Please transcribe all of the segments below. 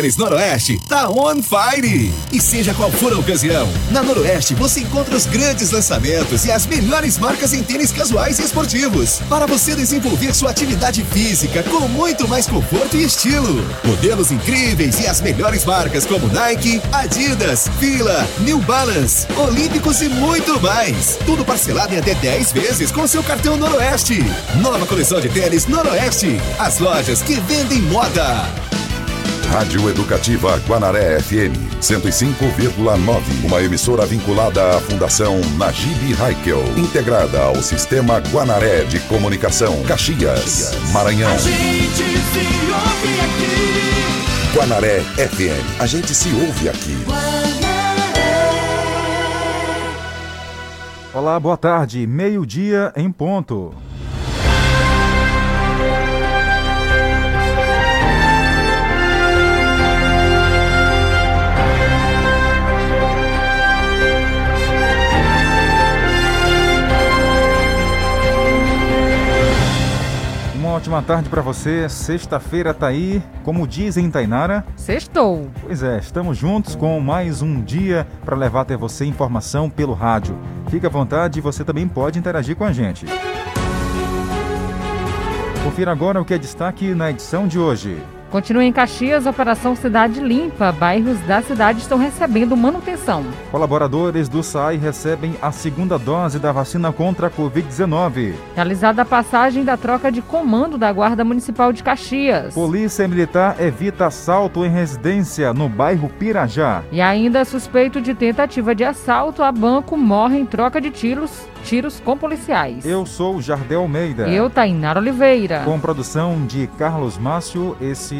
Noroeste tá on fire! E seja qual for a ocasião, na Noroeste você encontra os grandes lançamentos e as melhores marcas em tênis casuais e esportivos para você desenvolver sua atividade física com muito mais conforto e estilo. Modelos incríveis e as melhores marcas como Nike, Adidas, Fila, New Balance, Olímpicos e muito mais. Tudo parcelado em até 10 vezes com seu cartão Noroeste. Nova coleção de tênis Noroeste. As lojas que vendem moda. Rádio Educativa Guanaré FM 105,9. Uma emissora vinculada à Fundação Najib Haikel, integrada ao Sistema Guanaré de Comunicação, Caxias, Maranhão. A gente se ouve aqui. Guanaré FM. A gente se ouve aqui. Olá, boa tarde. Meio-dia em ponto. Ótima tarde para você. Sexta-feira tá aí, como dizem Tainara. Sextou. Pois é, estamos juntos com mais um dia para levar até você informação pelo rádio. Fique à vontade e você também pode interagir com a gente. Confira agora o que é destaque na edição de hoje. Continua em Caxias Operação Cidade Limpa. Bairros da cidade estão recebendo manutenção. Colaboradores do SAI recebem a segunda dose da vacina contra a Covid-19. Realizada a passagem da troca de comando da Guarda Municipal de Caxias. Polícia Militar evita assalto em residência no bairro Pirajá. E ainda suspeito de tentativa de assalto a banco morre em troca de tiros, tiros com policiais. Eu sou Jardel Almeida. Eu, Tainara Oliveira. Com produção de Carlos Márcio, esse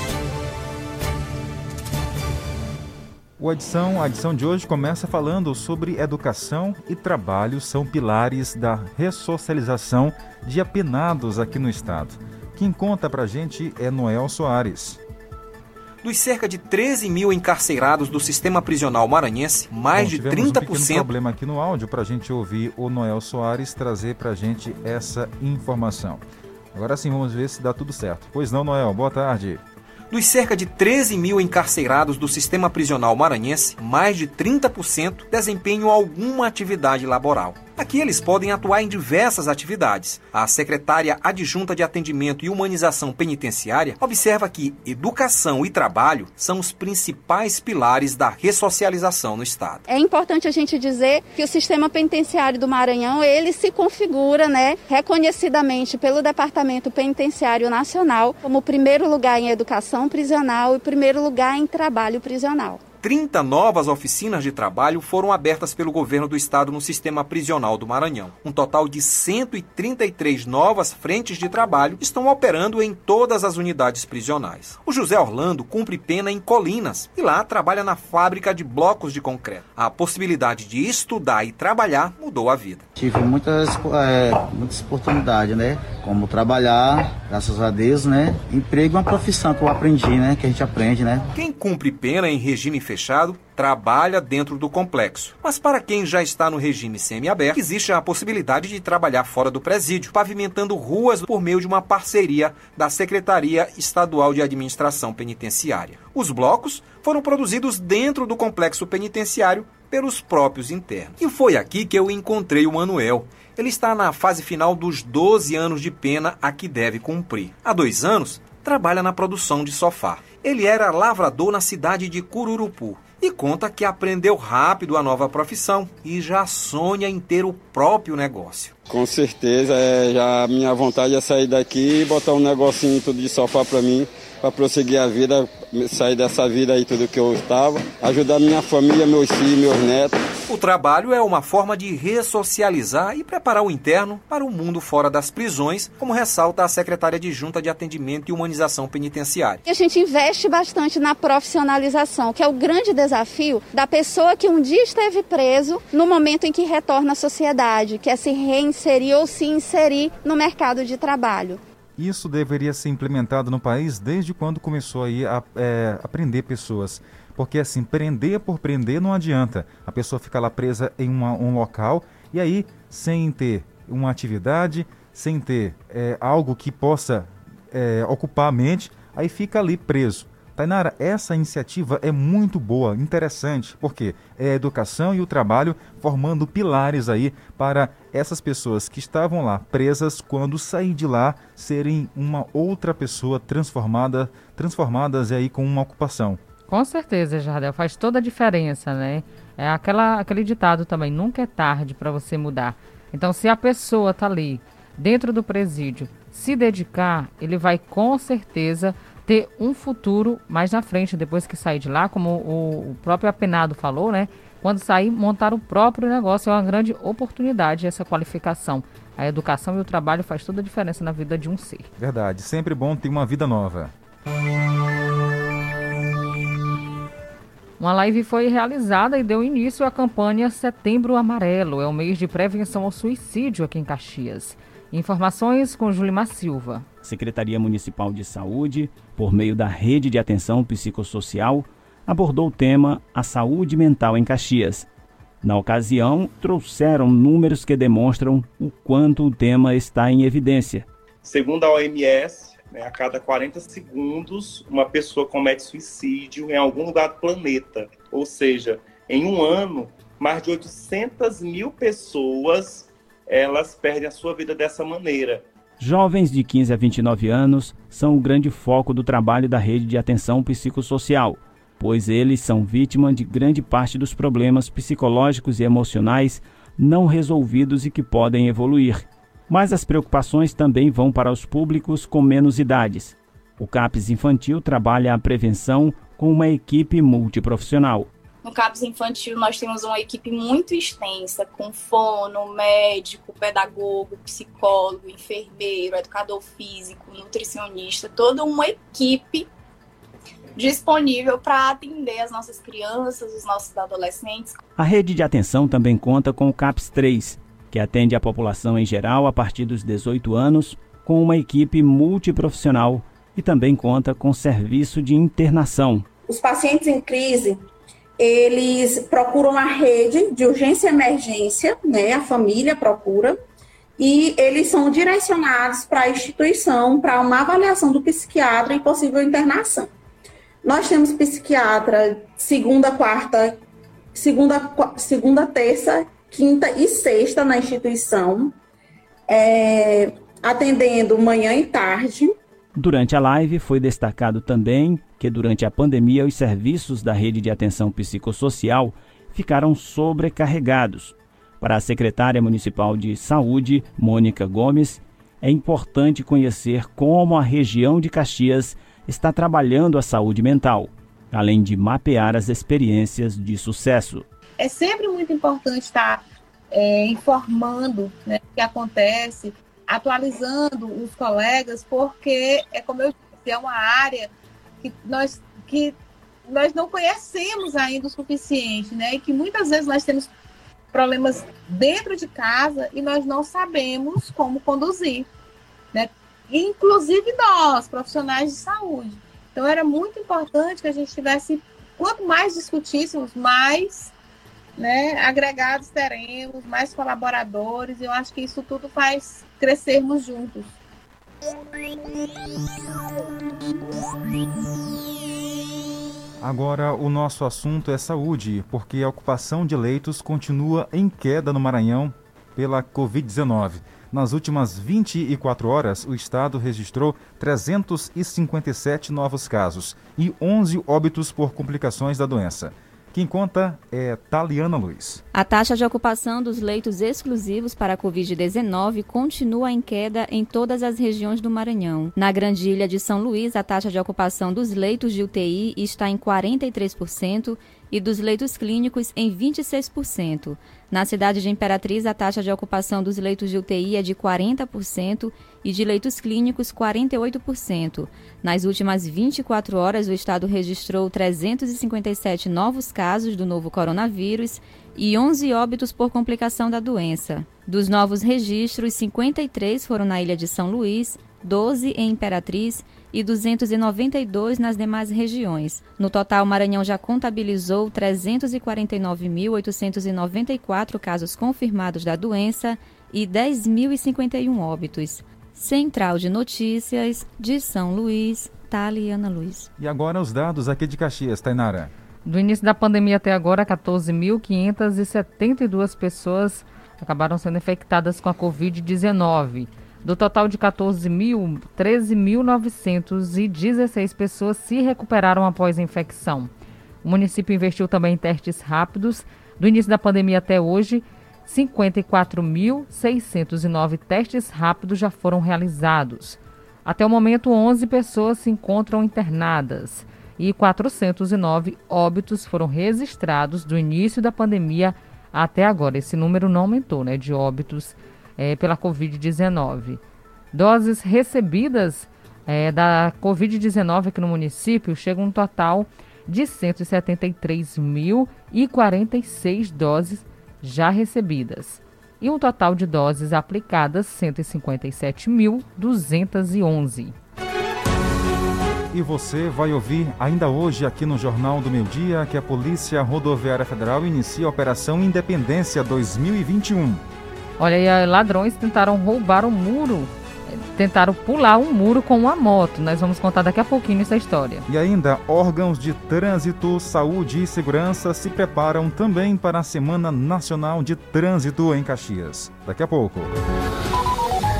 O edição, a edição de hoje começa falando sobre educação e trabalho são pilares da ressocialização de apenados aqui no estado. Quem conta pra gente é Noel Soares. Dos cerca de 13 mil encarcerados do sistema prisional maranhense, mais Bom, de tivemos 30%. um problema aqui no áudio para a gente ouvir o Noel Soares trazer para a gente essa informação. Agora sim, vamos ver se dá tudo certo. Pois não, Noel, boa tarde. Dos cerca de 13 mil encarcerados do sistema prisional maranhense, mais de 30% desempenham alguma atividade laboral. Aqui eles podem atuar em diversas atividades. A secretária adjunta de Atendimento e Humanização Penitenciária observa que educação e trabalho são os principais pilares da ressocialização no Estado. É importante a gente dizer que o sistema penitenciário do Maranhão, ele se configura, né, reconhecidamente pelo Departamento Penitenciário Nacional como primeiro lugar em educação prisional e primeiro lugar em trabalho prisional. 30 novas oficinas de trabalho foram abertas pelo governo do estado no sistema prisional do Maranhão. Um total de 133 novas frentes de trabalho estão operando em todas as unidades prisionais. O José Orlando cumpre pena em Colinas e lá trabalha na fábrica de blocos de concreto. A possibilidade de estudar e trabalhar mudou a vida. Tive muitas, é, muitas oportunidades, né? Como trabalhar, graças a Deus, né? Emprego é uma profissão que eu aprendi, né? Que a gente aprende, né? Quem cumpre pena em regime fechado trabalha dentro do complexo. Mas para quem já está no regime semiaberto, existe a possibilidade de trabalhar fora do presídio, pavimentando ruas por meio de uma parceria da Secretaria Estadual de Administração Penitenciária. Os blocos foram produzidos dentro do complexo penitenciário pelos próprios internos. E foi aqui que eu encontrei o Manuel. Ele está na fase final dos 12 anos de pena a que deve cumprir. Há dois anos, trabalha na produção de sofá. Ele era lavrador na cidade de Cururupu e conta que aprendeu rápido a nova profissão e já sonha em ter o próprio negócio. Com certeza, é, já a minha vontade é sair daqui e botar um negocinho tudo de sofá para mim, para prosseguir a vida, sair dessa vida aí tudo que eu estava, ajudar minha família, meus filhos, meus netos. O trabalho é uma forma de ressocializar e preparar o interno para o mundo fora das prisões, como ressalta a secretária de Junta de Atendimento e Humanização Penitenciária. A gente investe bastante na profissionalização, que é o grande desafio da pessoa que um dia esteve preso no momento em que retorna à sociedade, que é se reinserir ou se inserir no mercado de trabalho. Isso deveria ser implementado no país desde quando começou aí a é, prender pessoas. Porque assim, prender por prender não adianta. A pessoa fica lá presa em uma, um local e aí, sem ter uma atividade, sem ter é, algo que possa é, ocupar a mente, aí fica ali preso. Tainara, essa iniciativa é muito boa, interessante, porque é a educação e o trabalho formando pilares aí para essas pessoas que estavam lá presas quando sair de lá serem uma outra pessoa transformada, transformadas aí com uma ocupação. Com certeza, Jardel, faz toda a diferença, né? É aquela, aquele ditado também, nunca é tarde para você mudar. Então, se a pessoa tá ali, dentro do presídio, se dedicar, ele vai com certeza ter um futuro mais na frente, depois que sair de lá, como o, o próprio apenado falou, né? Quando sair, montar o próprio negócio é uma grande oportunidade, essa qualificação. A educação e o trabalho faz toda a diferença na vida de um ser. Verdade, sempre bom ter uma vida nova. Uma live foi realizada e deu início à campanha Setembro Amarelo. É o mês de prevenção ao suicídio aqui em Caxias. Informações com Julimar Silva. Secretaria Municipal de Saúde, por meio da Rede de Atenção Psicossocial, abordou o tema A Saúde Mental em Caxias. Na ocasião, trouxeram números que demonstram o quanto o tema está em evidência. Segundo a OMS, né, a cada 40 segundos, uma pessoa comete suicídio em algum lugar do planeta. Ou seja, em um ano, mais de 800 mil pessoas elas perdem a sua vida dessa maneira. Jovens de 15 a 29 anos são o grande foco do trabalho da rede de atenção psicossocial, pois eles são vítima de grande parte dos problemas psicológicos e emocionais não resolvidos e que podem evoluir mas as preocupações também vão para os públicos com menos idades. O CAPES Infantil trabalha a prevenção com uma equipe multiprofissional. No CAPES Infantil, nós temos uma equipe muito extensa, com fono, médico, pedagogo, psicólogo, enfermeiro, educador físico, nutricionista, toda uma equipe disponível para atender as nossas crianças, os nossos adolescentes. A rede de atenção também conta com o CAPS 3, que atende a população em geral a partir dos 18 anos, com uma equipe multiprofissional e também conta com serviço de internação. Os pacientes em crise, eles procuram a rede de urgência e emergência, né? A família procura e eles são direcionados para a instituição para uma avaliação do psiquiatra e possível internação. Nós temos psiquiatra segunda, quarta, segunda, segunda, terça quinta e sexta na instituição, é, atendendo manhã e tarde. Durante a live foi destacado também que durante a pandemia os serviços da rede de atenção psicossocial ficaram sobrecarregados. Para a secretária municipal de saúde, Mônica Gomes, é importante conhecer como a região de Caxias está trabalhando a saúde mental, além de mapear as experiências de sucesso é sempre muito importante estar é, informando né, o que acontece, atualizando os colegas, porque é como eu disse, é uma área que nós, que nós não conhecemos ainda o suficiente, né? E que muitas vezes nós temos problemas dentro de casa e nós não sabemos como conduzir, né? Inclusive nós, profissionais de saúde. Então era muito importante que a gente tivesse, quanto mais discutíssemos, mais né, agregados teremos, mais colaboradores, e eu acho que isso tudo faz crescermos juntos. Agora, o nosso assunto é saúde, porque a ocupação de leitos continua em queda no Maranhão pela Covid-19. Nas últimas 24 horas, o estado registrou 357 novos casos e 11 óbitos por complicações da doença. Quem conta é Taliana Luiz. A taxa de ocupação dos leitos exclusivos para a Covid-19 continua em queda em todas as regiões do Maranhão. Na Grande Ilha de São Luís, a taxa de ocupação dos leitos de UTI está em 43% e dos leitos clínicos em 26%. Na cidade de Imperatriz, a taxa de ocupação dos leitos de UTI é de 40% e de leitos clínicos 48%. Nas últimas 24 horas, o estado registrou 357 novos casos do novo coronavírus e 11 óbitos por complicação da doença. Dos novos registros, 53 foram na ilha de São Luís, 12 em Imperatriz e 292 nas demais regiões. No total, o Maranhão já contabilizou 349.894 casos confirmados da doença e 10.051 óbitos. Central de Notícias de São Luís, Taliana Luiz. E agora os dados aqui de Caxias, Tainara. Do início da pandemia até agora, 14.572 pessoas acabaram sendo infectadas com a Covid-19. Do total de 14 mil, 13.916 pessoas se recuperaram após a infecção. O município investiu também em testes rápidos. Do início da pandemia até hoje, 54.609 testes rápidos já foram realizados. Até o momento, 11 pessoas se encontram internadas e 409 óbitos foram registrados do início da pandemia até agora. Esse número não aumentou, né, de óbitos é, pela Covid-19. Doses recebidas é, da Covid-19 aqui no município chegam um total de 173.046 doses já recebidas e um total de doses aplicadas 157.211. E você vai ouvir ainda hoje aqui no Jornal do Meio Dia que a Polícia Rodoviária Federal inicia a Operação Independência 2021. Olha aí, ladrões tentaram roubar um muro, tentaram pular um muro com uma moto. Nós vamos contar daqui a pouquinho essa história. E ainda, órgãos de trânsito, saúde e segurança se preparam também para a Semana Nacional de Trânsito em Caxias. Daqui a pouco.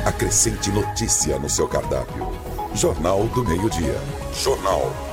Acrescente notícia no seu cardápio. Jornal do Meio-Dia. Jornal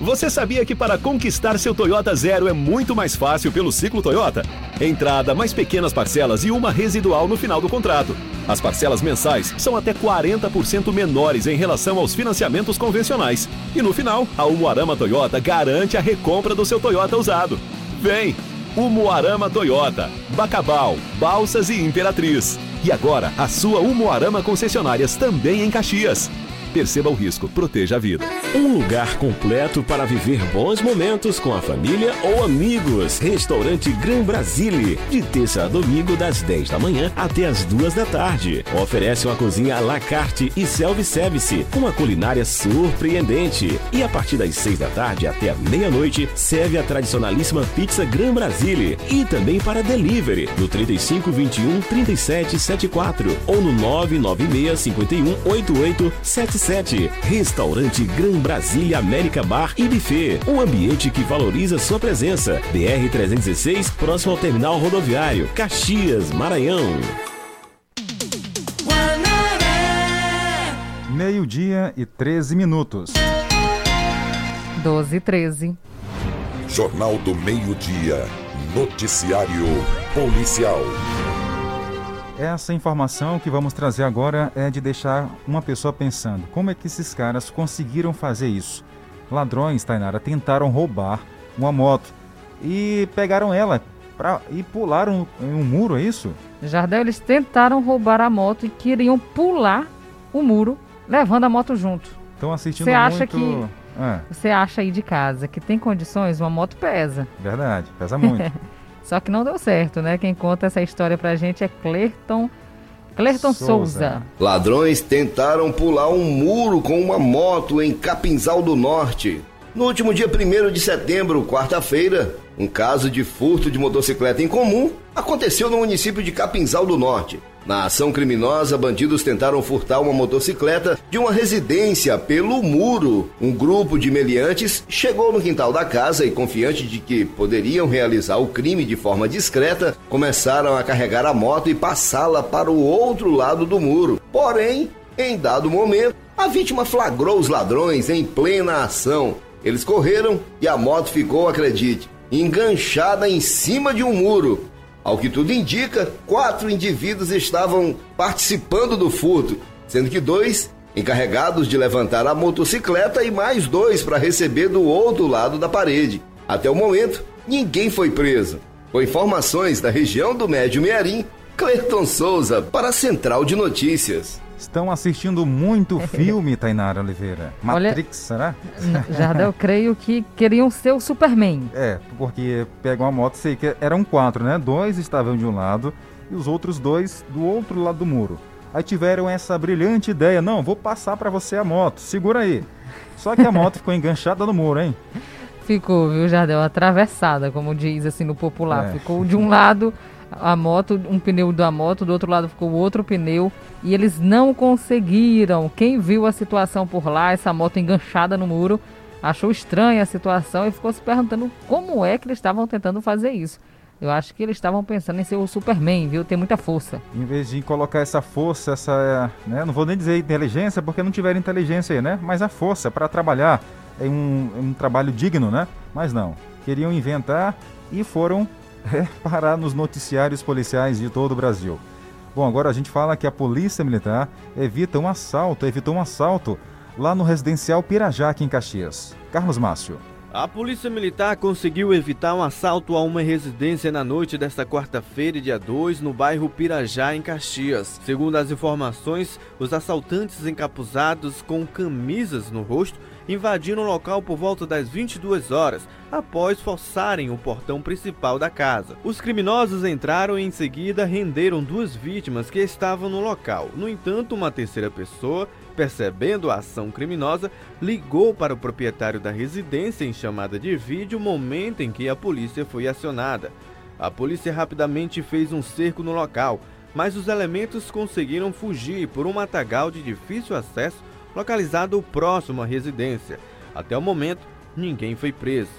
Você sabia que para conquistar seu Toyota Zero é muito mais fácil pelo ciclo Toyota? Entrada, mais pequenas parcelas e uma residual no final do contrato. As parcelas mensais são até 40% menores em relação aos financiamentos convencionais. E no final, a Umuarama Toyota garante a recompra do seu Toyota usado. Vem! Umuarama Toyota, Bacabal, Balsas e Imperatriz. E agora, a sua Umuarama concessionárias também em Caxias. Perceba o risco, proteja a vida. Um lugar completo para viver bons momentos com a família ou amigos. Restaurante Gran Brasile, de terça a domingo das 10 da manhã até as 2 da tarde. Oferece uma cozinha à la carte e self-service, uma culinária surpreendente. E a partir das 6 da tarde até a meia-noite, serve a tradicionalíssima pizza Gran Brasile e também para delivery no 3521 3774 ou no 996 51 8877 Restaurante Gran Brasília América Bar e Buffet. Um ambiente que valoriza sua presença. BR 316, próximo ao terminal rodoviário. Caxias, Maranhão. Meio-dia e 13 minutos. 12 e 13. Jornal do Meio-Dia. Noticiário Policial. Essa informação que vamos trazer agora é de deixar uma pessoa pensando: como é que esses caras conseguiram fazer isso? Ladrões, Tainara, tentaram roubar uma moto e pegaram ela pra, e pularam em um muro, é isso? Jardel, eles tentaram roubar a moto e queriam pular o muro, levando a moto junto. Estão assistindo Você acha muito... que É, você acha aí de casa que tem condições? Uma moto pesa. verdade, pesa muito. Só que não deu certo, né? Quem conta essa história pra gente é Clerton, Clerton Souza. Ladrões tentaram pular um muro com uma moto em Capinzal do Norte. No último dia 1 de setembro, quarta-feira, um caso de furto de motocicleta em comum aconteceu no município de Capinzal do Norte. Na ação criminosa, bandidos tentaram furtar uma motocicleta de uma residência pelo muro. Um grupo de meliantes chegou no quintal da casa e, confiante de que poderiam realizar o crime de forma discreta, começaram a carregar a moto e passá-la para o outro lado do muro. Porém, Em dado momento, a vítima flagrou os ladrões em plena ação. Eles correram e a moto ficou, acredite, enganchada em cima de um muro. Ao que tudo indica, quatro indivíduos estavam participando do furto, sendo que dois encarregados de levantar a motocicleta e mais dois para receber do outro lado da parede. Até o momento, ninguém foi preso. Com informações da região do Médio Mearim, Cleiton Souza para a Central de Notícias. Estão assistindo muito filme, Tainara Oliveira. Matrix, Olha, será? Jardel, eu creio que queriam ser o Superman. É, porque pegam uma moto, sei que eram quatro, né? Dois estavam de um lado e os outros dois do outro lado do muro. Aí tiveram essa brilhante ideia, não, vou passar para você a moto, segura aí. Só que a moto ficou enganchada no muro, hein? Ficou, viu, Jardel? Atravessada, como diz assim no popular. É. Ficou de um lado a moto, um pneu da moto, do outro lado ficou outro pneu. E eles não conseguiram. Quem viu a situação por lá, essa moto enganchada no muro, achou estranha a situação e ficou se perguntando como é que eles estavam tentando fazer isso. Eu acho que eles estavam pensando em ser o Superman, viu? Ter muita força. Em vez de colocar essa força, essa, né, não vou nem dizer inteligência, porque não tiveram inteligência aí, né? Mas a força para trabalhar em um, em um trabalho digno, né? Mas não, queriam inventar e foram é, parar nos noticiários policiais de todo o Brasil. Bom, agora a gente fala que a Polícia Militar evita um assalto, evitou um assalto lá no residencial Pirajá, aqui em Caxias. Carlos Márcio. A Polícia Militar conseguiu evitar um assalto a uma residência na noite desta quarta-feira, dia 2, no bairro Pirajá, em Caxias. Segundo as informações, os assaltantes encapuzados com camisas no rosto invadiram o local por volta das 22 horas, após forçarem o portão principal da casa. Os criminosos entraram e em seguida renderam duas vítimas que estavam no local. No entanto, uma terceira pessoa percebendo a ação criminosa, ligou para o proprietário da residência em chamada de vídeo no momento em que a polícia foi acionada. A polícia rapidamente fez um cerco no local, mas os elementos conseguiram fugir por um matagal de difícil acesso localizado próximo à residência. Até o momento, ninguém foi preso.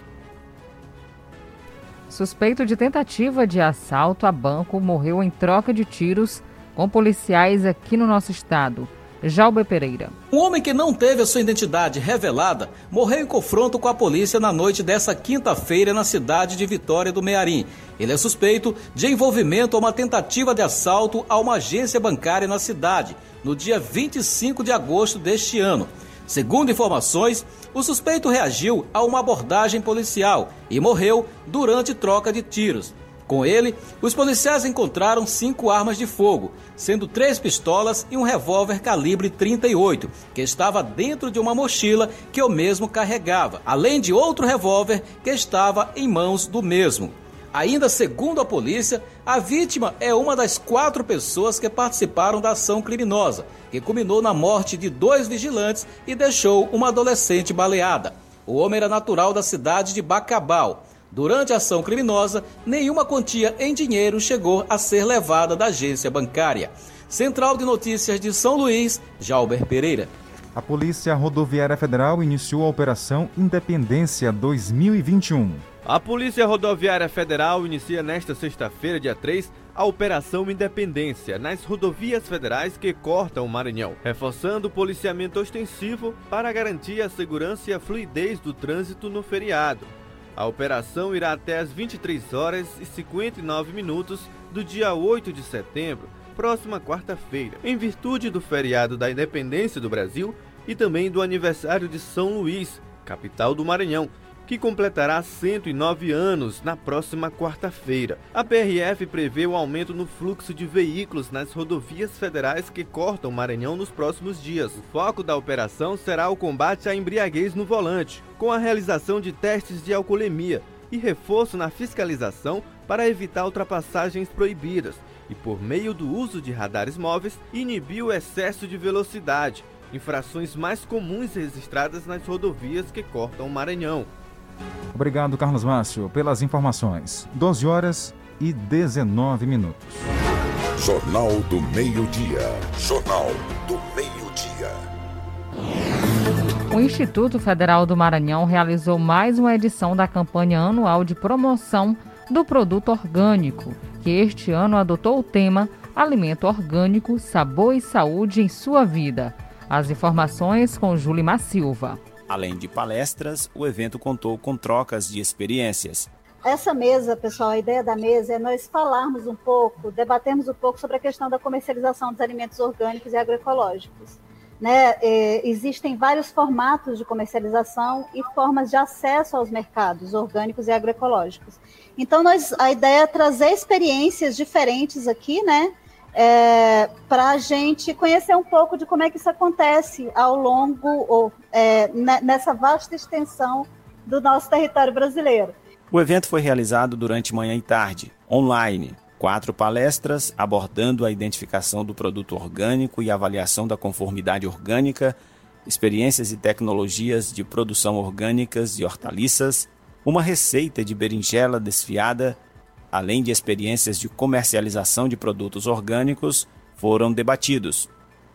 Suspeito de tentativa de assalto a banco morreu em troca de tiros com policiais aqui no nosso estado. Jalber Pereira. Um homem que não teve a sua identidade revelada morreu em confronto com a polícia na noite dessa quinta-feira na cidade de Vitória do Mearim. Ele é suspeito de envolvimento a uma tentativa de assalto a uma agência bancária na cidade, no dia 25 de agosto deste ano. Segundo informações, o suspeito reagiu a uma abordagem policial e morreu durante troca de tiros. Com ele, os policiais encontraram cinco armas de fogo, sendo três pistolas e um revólver calibre 38, que estava dentro de uma mochila que o mesmo carregava, além de outro revólver que estava em mãos do mesmo. Ainda segundo a polícia, a vítima é uma das quatro pessoas que participaram da ação criminosa, que culminou na morte de dois vigilantes e deixou uma adolescente baleada. O homem era natural da cidade de Bacabal. Durante a ação criminosa, nenhuma quantia em dinheiro chegou a ser levada da agência bancária. Central de Notícias de São Luís, Jalber Pereira. A Polícia Rodoviária Federal iniciou a Operação Independência 2021. A Polícia Rodoviária Federal inicia nesta sexta-feira, dia 3, a Operação Independência nas rodovias federais que cortam o Maranhão, reforçando o policiamento ostensivo para garantir a segurança e a fluidez do trânsito no feriado. A operação irá até às 23 horas e 59 minutos do dia 8 de setembro, próxima quarta-feira, em virtude do feriado da Independência do Brasil e também do aniversário de São Luís, capital do Maranhão, que completará 109 anos na próxima quarta-feira. A PRF prevê o aumento no fluxo de veículos nas rodovias federais que cortam o Maranhão nos próximos dias. O foco da operação será o combate à embriaguez no volante, com a realização de testes de alcoolemia e reforço na fiscalização para evitar ultrapassagens proibidas e, por meio do uso de radares móveis, inibir o excesso de velocidade, infrações mais comuns registradas nas rodovias que cortam o Maranhão. Obrigado, Carlos Márcio, pelas informações. 12 horas e 19 minutos. Jornal do Meio-Dia. Jornal do Meio-Dia. O Instituto Federal do Maranhão realizou mais uma edição da campanha anual de promoção do produto orgânico, que este ano adotou o tema alimento orgânico, sabor e saúde em sua vida. As informações com Julimar Silva. Além de palestras, o evento contou com trocas de experiências. Essa mesa, pessoal, a ideia da mesa é nós falarmos um pouco, debatermos um pouco sobre a questão da comercialização dos alimentos orgânicos e agroecológicos. Né? É, existem vários formatos de comercialização e formas de acesso aos mercados orgânicos e agroecológicos. Então, nós, a ideia é trazer experiências diferentes aqui, né? É, para a gente conhecer um pouco de como é que isso acontece ao longo, ou é, nessa vasta extensão do nosso território brasileiro. O evento foi realizado durante manhã e tarde, online. Quatro palestras abordando a identificação do produto orgânico e avaliação da conformidade orgânica, experiências e tecnologias de produção orgânicas de hortaliças, uma receita de berinjela desfiada além de experiências de comercialização de produtos orgânicos, foram debatidos.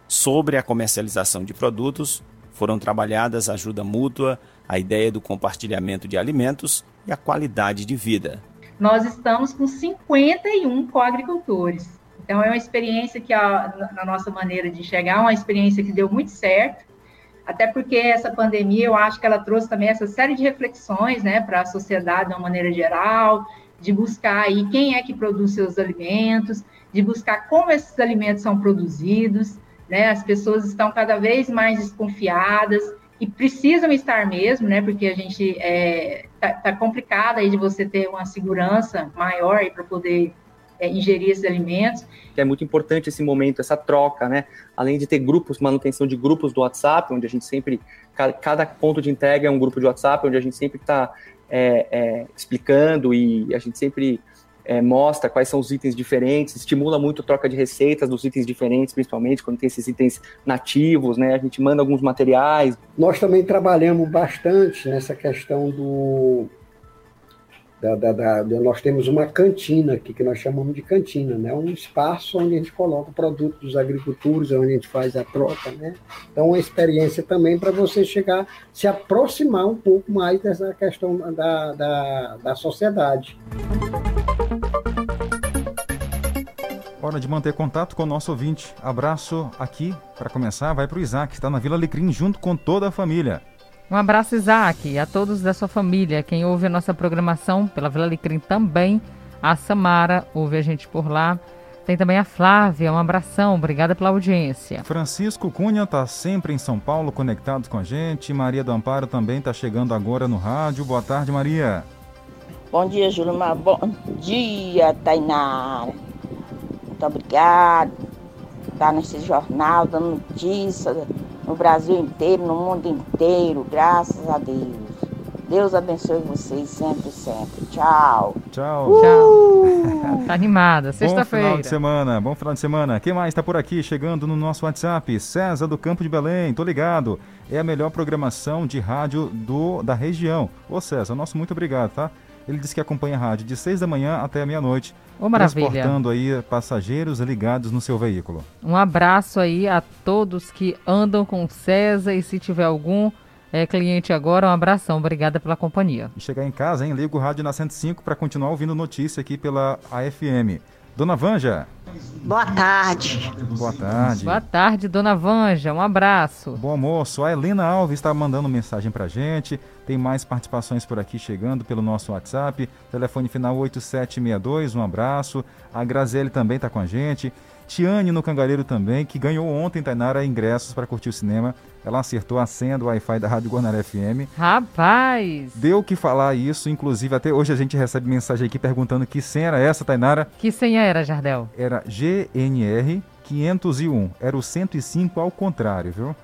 Sobre a comercialização de produtos, foram trabalhadas a ajuda mútua, a ideia do compartilhamento de alimentos e a qualidade de vida. Nós estamos com 51 coagricultores. Então, é uma experiência que, na nossa maneira de chegar, é uma experiência que deu muito certo, até porque essa pandemia, eu acho que ela trouxe também essa série de reflexões né, para a sociedade de uma maneira geral, de buscar aí quem é que produz seus alimentos, de buscar como esses alimentos são produzidos, né? As pessoas estão cada vez mais desconfiadas e precisam estar mesmo, né? Porque a gente é, tá, tá complicado aí de você ter uma segurança maior para poder é, ingerir esses alimentos. É muito importante esse momento, essa troca, né? Além de ter grupos, manutenção de grupos do WhatsApp, onde a gente sempre, cada ponto de entrega é um grupo de WhatsApp, onde a gente sempre está é, é, explicando e a gente sempre é, mostra quais são os itens diferentes, estimula muito a troca de receitas dos itens diferentes, principalmente quando tem esses itens nativos, né? A gente manda alguns materiais. Nós também trabalhamos bastante nessa questão do da, da, da, nós temos uma cantina aqui, que nós chamamos de cantina, né? um espaço onde a gente coloca o produto dos agricultores, onde a gente faz a troca. Né? Então, uma experiência também para você chegar, se aproximar um pouco mais dessa questão da, da, da sociedade. Hora de manter contato com o nosso ouvinte. Abraço aqui, para começar, vai para o Isaac, que está na Vila Alecrim junto com toda a família. Um abraço, Isaac, e a todos da sua família. Quem ouve a nossa programação pela Vila Alecrim também. A Samara ouve a gente por lá. Tem também a Flávia, um abração, obrigada pela audiência. Francisco Cunha está sempre em São Paulo conectado com a gente. Maria do Amparo também está chegando agora no rádio. Boa tarde, Maria. Bom dia, Júlio. Bom dia, Tainara. Muito obrigado. Está nesse jornal dando notícia no Brasil inteiro, no mundo inteiro, graças a Deus. Deus abençoe vocês sempre, sempre. Tchau. Tchau. Uh! Tchau. tá animada, sexta-feira. Bom final de semana, bom final de semana. Quem mais está por aqui chegando no nosso WhatsApp? César do Campo de Belém, tô ligado. É a melhor programação de rádio do, da região. Ô César, nosso muito obrigado, tá? Ele disse que acompanha a rádio de 6 da manhã até a meia-noite. Oh, maravilha. Transportando aí passageiros ligados no seu veículo. Um abraço aí a todos que andam com o César e se tiver algum é, cliente agora, um abração. Obrigada pela companhia. E chegar em casa, hein? Liga o rádio na 105 para continuar ouvindo notícia aqui pela AFM. Dona Vanja. Boa tarde. Boa tarde. Boa tarde, Dona Vanja. Um abraço. Bom almoço. A Helena Alves está mandando mensagem para gente. Tem mais participações por aqui chegando pelo nosso WhatsApp. Telefone final 8762. Um abraço. A Graziele também está com a gente. Tiane no Cangareiro também, que ganhou ontem, Tainara, ingressos para curtir o cinema. Ela acertou a senha do Wi-Fi da Rádio Guarnara FM. Rapaz! Deu que falar isso, inclusive até hoje a gente recebe mensagem aqui perguntando que senha era essa, Tainara. Que senha era, Jardel? Era GNR 501. Era o 105 ao contrário, viu?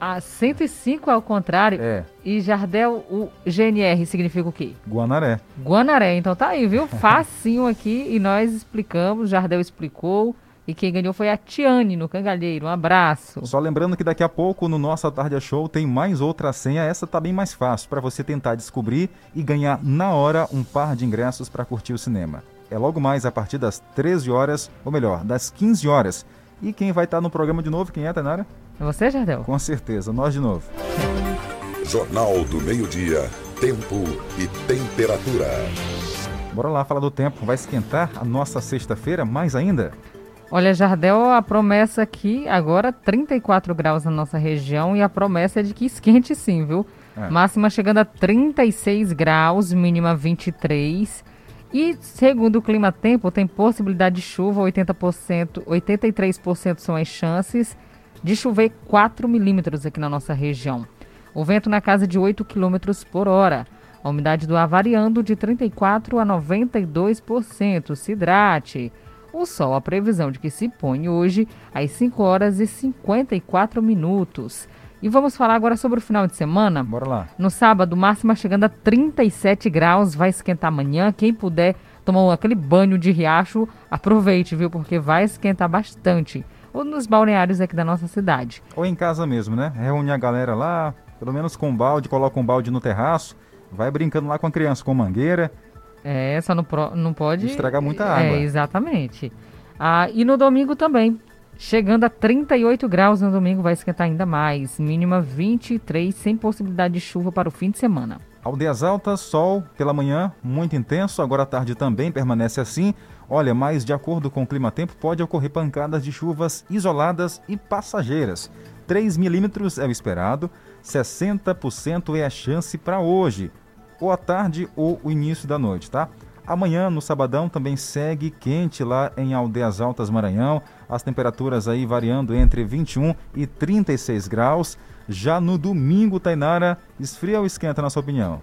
Ah, 105 ao contrário? É. E Jardel, o GNR significa o quê? Guanaré. Guanaré, então tá aí, viu? Facinho aqui e nós explicamos, Jardel explicou. E quem ganhou foi a Tiane no Cangalheiro. Um abraço. Só lembrando que daqui a pouco no Nossa Tarde Show tem mais outra senha. Essa tá bem mais fácil para você tentar descobrir e ganhar na hora um par de ingressos para curtir o cinema. É logo mais a partir das 13 horas, ou melhor, das 15 horas. E quem vai estar no programa de novo, quem é, Tainara? É você, Jardel? Com certeza, nós de novo. Jornal do Meio-Dia, Tempo e Temperatura. Bora lá falar do tempo. Vai esquentar a nossa sexta-feira mais ainda? Olha, Jardel, a promessa aqui agora 34 graus na nossa região e a promessa é de que esquente sim, viu? É. Máxima chegando a 36 graus, mínima 23. E segundo o Clima Tempo, tem possibilidade de chuva, 80%, 83% são as chances de chover 4 milímetros aqui na nossa região. O vento na casa de 8 km por hora. A umidade do ar variando de 34% a 92%. Se hidrate. O sol, a previsão de que se põe hoje às 5 horas e 54 minutos. E vamos falar agora sobre o final de semana. Bora lá. No sábado, máxima chegando a 37 graus, vai esquentar amanhã. Quem puder tomar aquele banho de riacho, aproveite, viu? Porque vai esquentar bastante. Ou nos balneários aqui da nossa cidade. Ou em casa mesmo, né? Reúne a galera lá, pelo menos com um balde, coloca um balde no terraço, vai brincando lá com a criança, com mangueira. É, só não, não pode... Estragar muita água. É, exatamente. Ah, e no domingo também, Chegando a 38 graus no domingo, vai esquentar ainda mais. Mínima 23, sem possibilidade de chuva para o fim de semana. Aldeias Altas, sol pela manhã, muito intenso. Agora à tarde também permanece assim. Olha, mas de acordo com o clima-tempo, pode ocorrer pancadas de chuvas isoladas e passageiras. 3 milímetros é o esperado, 60% é a chance para hoje, ou à tarde ou o início da noite, tá? Amanhã, no sabadão, também segue quente lá em Aldeias Altas, Maranhão. As temperaturas aí variando entre 21 e 36 graus. Já no domingo, Tainara, esfria ou esquenta, na sua opinião?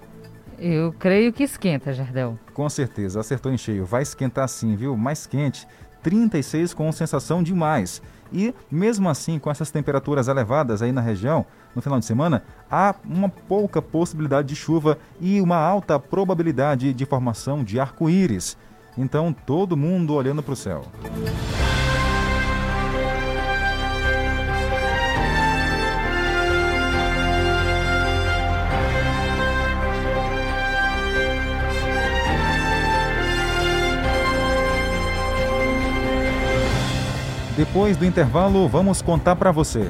Eu creio que esquenta, Jardel. Com certeza, acertou em cheio. Vai esquentar sim, viu? Mais quente. 36 com sensação de mais. E mesmo assim, com essas temperaturas elevadas aí na região, no final de semana, há uma pouca possibilidade de chuva e uma alta probabilidade de formação de arco-íris. Então, todo mundo olhando para o céu. Depois do intervalo, vamos contar para você.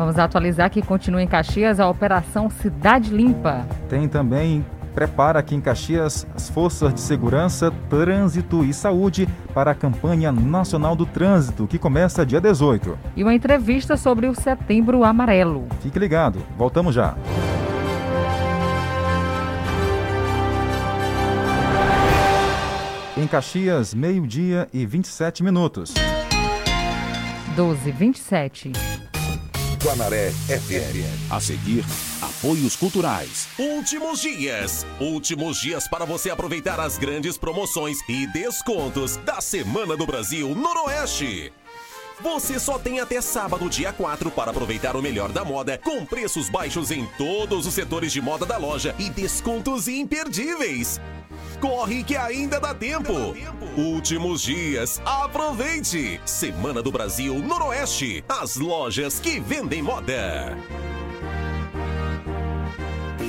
Vamos atualizar que continua em Caxias a Operação Cidade Limpa. Tem também prepara aqui em Caxias as forças de segurança, trânsito e saúde para a campanha nacional do trânsito, que começa dia 18. E uma entrevista sobre o Setembro Amarelo. Fique ligado, voltamos já. Em Caxias, meio-dia e 27 minutos. 12, 27. Guanaré FM. A seguir, apoios culturais. Últimos dias. Últimos dias para você aproveitar as grandes promoções e descontos da Semana do Brasil Noroeste. Você só tem até sábado, dia 4, para aproveitar o melhor da moda, com preços baixos em todos os setores de moda da loja e descontos imperdíveis. Corre que ainda dá tempo. Últimos dias, aproveite! Semana do Brasil Noroeste. As lojas que vendem moda.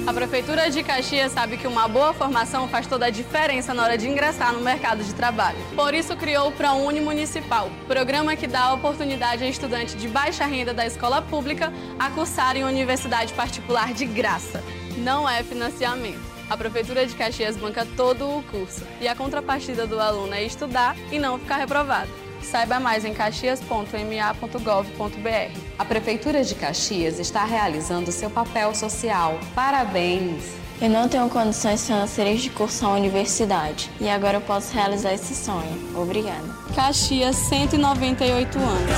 A Prefeitura de Caxias sabe que uma boa formação faz toda a diferença na hora de ingressar no mercado de trabalho. Por isso criou o ProUni Municipal, programa que dá a oportunidade a estudante de baixa renda da escola pública a cursar em universidade particular de graça. Não é financiamento. A Prefeitura de Caxias banca todo o curso e a contrapartida do aluno é estudar e não ficar reprovado. Saiba mais em caxias.ma.gov.br. A Prefeitura de Caxias está realizando seu papel social. Parabéns! Eu não tenho condições financeiras de cursar a universidade e agora eu posso realizar esse sonho. Obrigada. Caxias, 198 anos.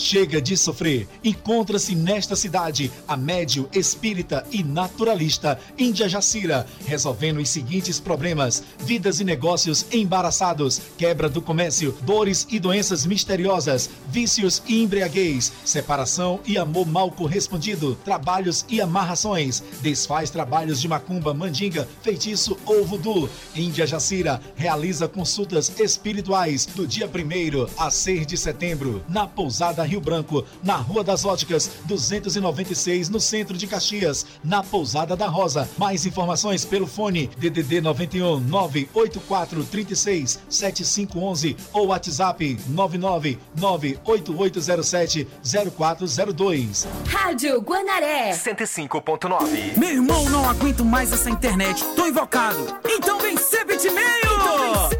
Chega de sofrer. Encontra-se nesta cidade a médio espírita e naturalista Índia Jacira, resolvendo os seguintes problemas: vidas e negócios embaraçados, quebra do comércio, dores e doenças misteriosas, vícios e embriaguez, separação e amor mal correspondido, trabalhos e amarrações, desfaz trabalhos de macumba, mandinga, feitiço ou voodoo. Índia Jacira realiza consultas espirituais do dia 1 a 6 de setembro na Pousada Rio Branco, na Rua das Óticas, 296, no centro de Caxias, na Pousada da Rosa. Mais informações pelo fone DDD 91 984 36 7511 ou WhatsApp 99 98807 0402. Rádio Guanaré 105.9. Meu irmão, não aguento mais essa internet. Tô invocado. Então vem ser bitmail! Então Se você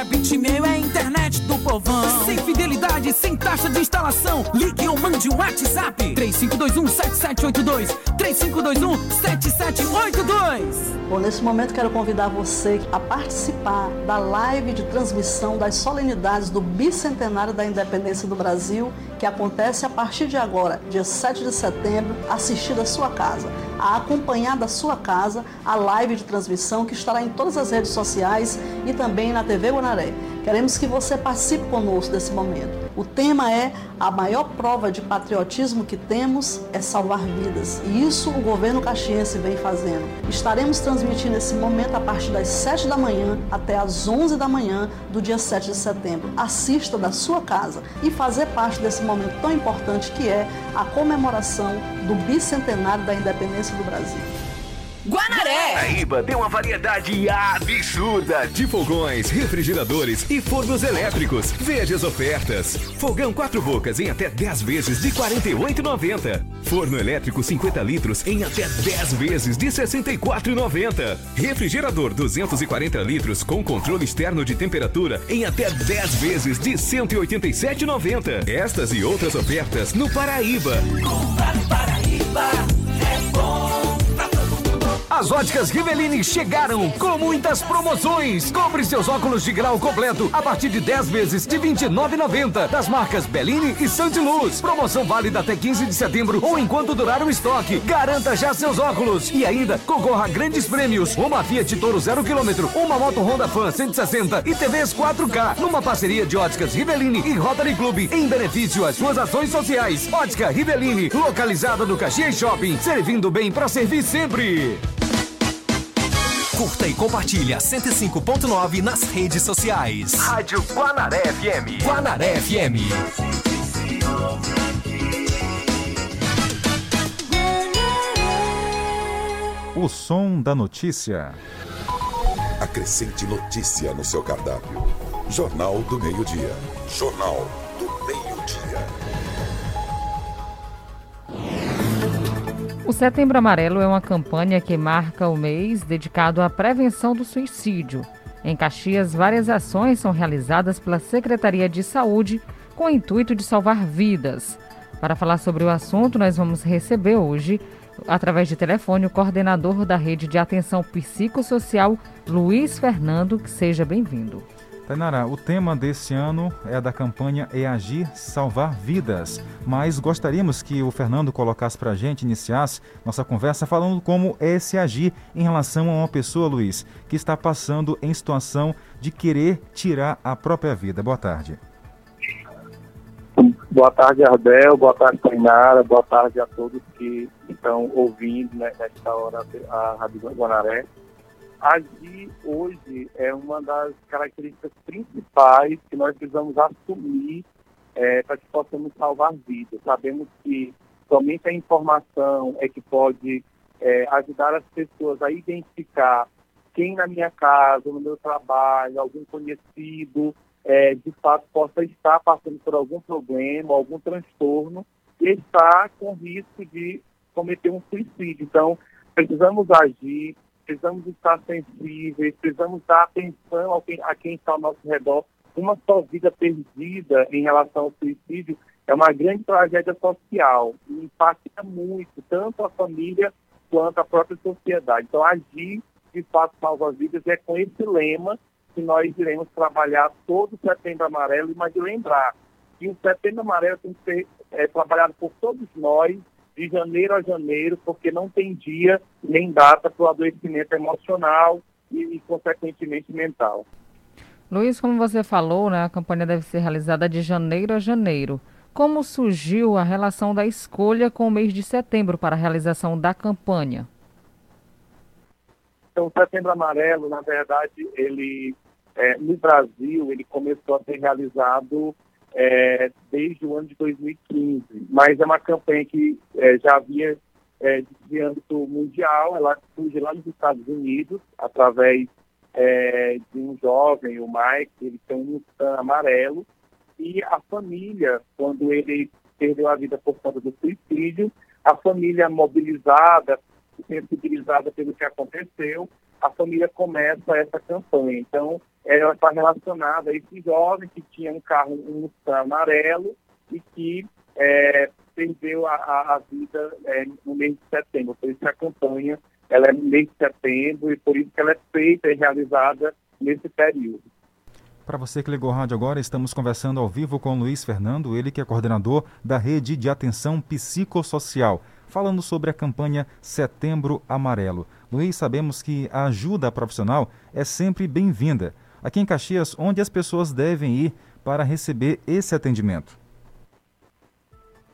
A Bitmail é internet do povão. Sem fidelidade, sem taxa de instalação. Ligue ou mande um WhatsApp. 3521-7782. 3521-7782. Bom, nesse momento quero convidar você a participar da live de transmissão das solenidades do bicentenário da independência do Brasil, que acontece a partir de agora, dia 7 de setembro, assistir da sua casa, a acompanhar da sua casa a live de transmissão que estará em todas as redes sociais e também na TV Guanaré. Queremos que você participe conosco desse momento. O tema é a maior prova de patriotismo que temos é salvar vidas. E isso o governo caxiense vem fazendo. Estaremos transmitindo esse momento a partir das 7 da manhã até as 11 da manhã do dia 7 de setembro. Assista da sua casa e fazer parte desse momento tão importante que é a comemoração do bicentenário da independência do Brasil. Guanaré! Paraíba tem uma variedade absurda de fogões, refrigeradores e fornos elétricos. Veja as ofertas. Fogão 4 bocas em até 10 vezes de R$ 48,90. Forno elétrico 50 litros em até 10 vezes de R$ 64,90. Refrigerador 240 litros com controle externo de temperatura em até 10 vezes de R$ 187,90. Estas e outras ofertas no Paraíba. Comprar As óticas Rivelini chegaram com muitas promoções. Compre seus óculos de grau completo a partir de 10 vezes de R$ 29,90 das marcas Bellini e Santiluz. Promoção válida até 15 de setembro ou enquanto durar o estoque. Garanta já seus óculos e ainda concorra a grandes prêmios. Uma Fiat Toro 0 km, uma moto Honda Fan 160 e TVs 4K numa parceria de óticas Rivelini e Rotary Club em benefício às suas ações sociais. Ótica Rivelini, localizada no Caxias Shopping, servindo bem para servir sempre. Curta e compartilha 105.9 nas redes sociais. Rádio Guanaré FM. Guanaré FM. O som da notícia. Acrescente notícia no seu cardápio. Jornal do Meio-Dia. Jornal O Setembro Amarelo é uma campanha que marca o mês dedicado à prevenção do suicídio. Em Caxias, várias ações são realizadas pela Secretaria de Saúde com o intuito de salvar vidas. Para falar sobre o assunto, nós vamos receber hoje, através de telefone, o coordenador da Rede de Atenção Psicossocial, Luiz Fernando, que seja bem-vindo. Tainara, o tema desse ano é da campanha É Agir, Salvar Vidas. Mas gostaríamos que o Fernando colocasse para a gente, iniciasse nossa conversa falando como é esse agir em relação a uma pessoa, Luiz, que está passando em situação de querer tirar a própria vida. Boa tarde. Boa tarde, Ardel. Boa tarde, Tainara. Boa tarde a todos que estão ouvindo né, nesta hora a Rádio Guanaré. Agir hoje é uma das características principais que nós precisamos assumir é, para que possamos salvar vidas. Sabemos que somente a informação é que pode é, ajudar as pessoas a identificar quem na minha casa, no meu trabalho, algum conhecido, é, de fato possa estar passando por algum problema, algum transtorno e está com risco de cometer um suicídio. Então, precisamos agir, precisamos estar sensíveis, precisamos dar atenção a quem, a quem está ao nosso redor. Uma só vida perdida em relação ao suicídio é uma grande tragédia social e impacta muito, tanto a família quanto a própria sociedade. Então, agir de fato salva vidas é com esse lema que nós iremos trabalhar todo o Setembro Amarelo, mas de lembrar que o Setembro Amarelo tem que ser é, trabalhado por todos nós, de janeiro a janeiro, porque não tem dia nem data para o adoecimento emocional e, e, consequentemente, mental. Luiz, como você falou, né, a campanha deve ser realizada de janeiro a janeiro. Como surgiu a relação da escolha com o mês de setembro para a realização da campanha? Então, o Setembro Amarelo, na verdade, ele é, no Brasil, ele começou a ser realizado é, desde o ano de 2015, mas é uma campanha que é, já havia é, de âmbito mundial, ela surge lá nos Estados Unidos, através é, de um jovem, o Mike, ele tem um Mustang amarelo, e a família, quando ele perdeu a vida por conta do suicídio, a família mobilizada, sensibilizada pelo que aconteceu, a família começa essa campanha. Então, ela está relacionada a esse jovem que tinha um carro, um Mustang amarelo e que é, perdeu a, a, a vida é, no mês de setembro. Por isso a campanha ela é no mês de setembro e por isso que ela é feita e realizada nesse período. Para você que ligou o rádio agora, estamos conversando ao vivo com Luiz Fernando, ele que é coordenador da Rede de Atenção Psicossocial, falando sobre a campanha Setembro Amarelo. Luiz, sabemos que a ajuda profissional é sempre bem-vinda. Aqui em Caxias, onde as pessoas devem ir para receber esse atendimento?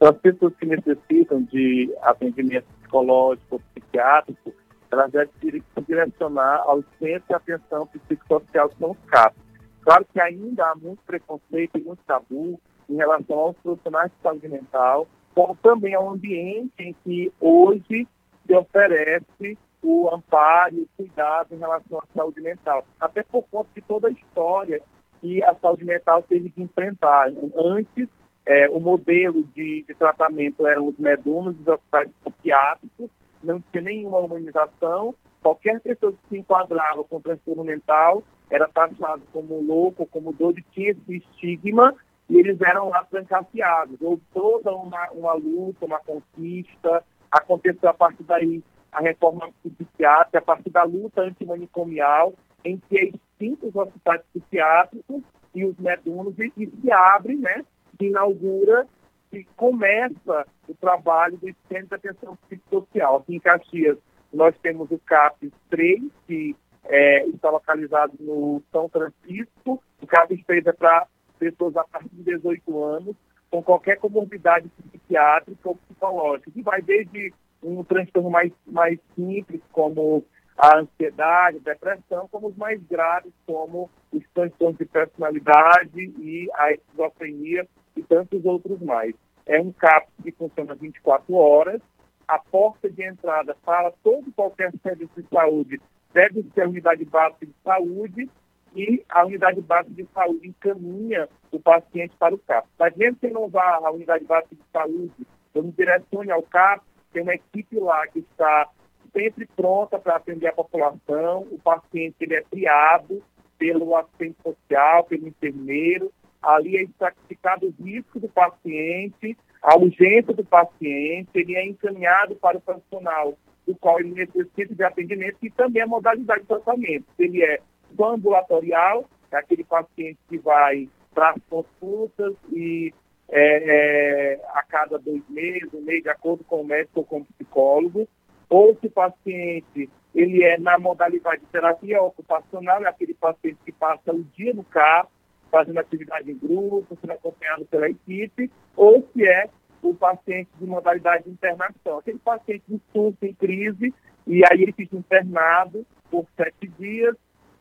As pessoas que necessitam de atendimento psicológico, psiquiátrico, elas devem se direcionar ao Centro de Atenção Psicossocial são os CAPs. Claro que ainda há muito preconceito e muito tabu em relação aos profissionais de saúde mental, como também ao ambiente em que hoje se oferece o amparo e o cuidado em relação à saúde mental. Até por conta de toda a história que a saúde mental teve que enfrentar. Antes, é, o modelo de, de, tratamento eram os medunos, os hospitais psiquiátricos, não tinha nenhuma humanização. Qualquer pessoa que se enquadrava com transtorno mental era taxado como louco, como doido, tinha esse estigma e eles eram lá trancafiados. Houve toda uma, uma luta, uma conquista, aconteceu a partir daí a reforma psiquiátrica, a partir da luta antimanicomial, em que é extintos os hospitais psiquiátricos e os medunos, e, e se abre, né, se inaugura, e começa o trabalho do Centro de Atenção Psicossocial. Aqui em Caxias, nós temos o CAPES 3, que é, está localizado no São Francisco. O CAPES 3 é para pessoas a partir de 18 anos, com qualquer comorbidade psiquiátrica ou psicológica, que vai desde um transtorno mais, mais simples, como a ansiedade, depressão, como os mais graves, como os transtornos de personalidade e a esquizofrenia e tantos outros mais. É um CAP que funciona 24 horas. A porta de entrada para todo qualquer serviço de saúde deve ser a unidade básica de saúde e a unidade básica de saúde encaminha o paciente para o CAP. Mas mesmo que não vá à unidade básica de saúde, eu me direcione ao CAP, tem uma equipe lá que está sempre pronta para atender a população. O paciente ele é triado pelo assistente social, pelo enfermeiro. Ali é estratificado o risco do paciente, a urgência do paciente, ele é encaminhado para o profissional do qual ele necessita de atendimento e também a modalidade de tratamento. Ele é só ambulatorial, é aquele paciente que vai para as consultas e é, é, a cada dois meses, um mês, de acordo com o médico ou com o psicólogo, ou se o paciente ele é na modalidade de terapia ocupacional, é aquele paciente que passa o dia no carro, fazendo atividade em grupo, sendo acompanhado pela equipe, ou se é o paciente de modalidade de internação, aquele paciente de surto em crise, e aí ele fica internado por sete dias,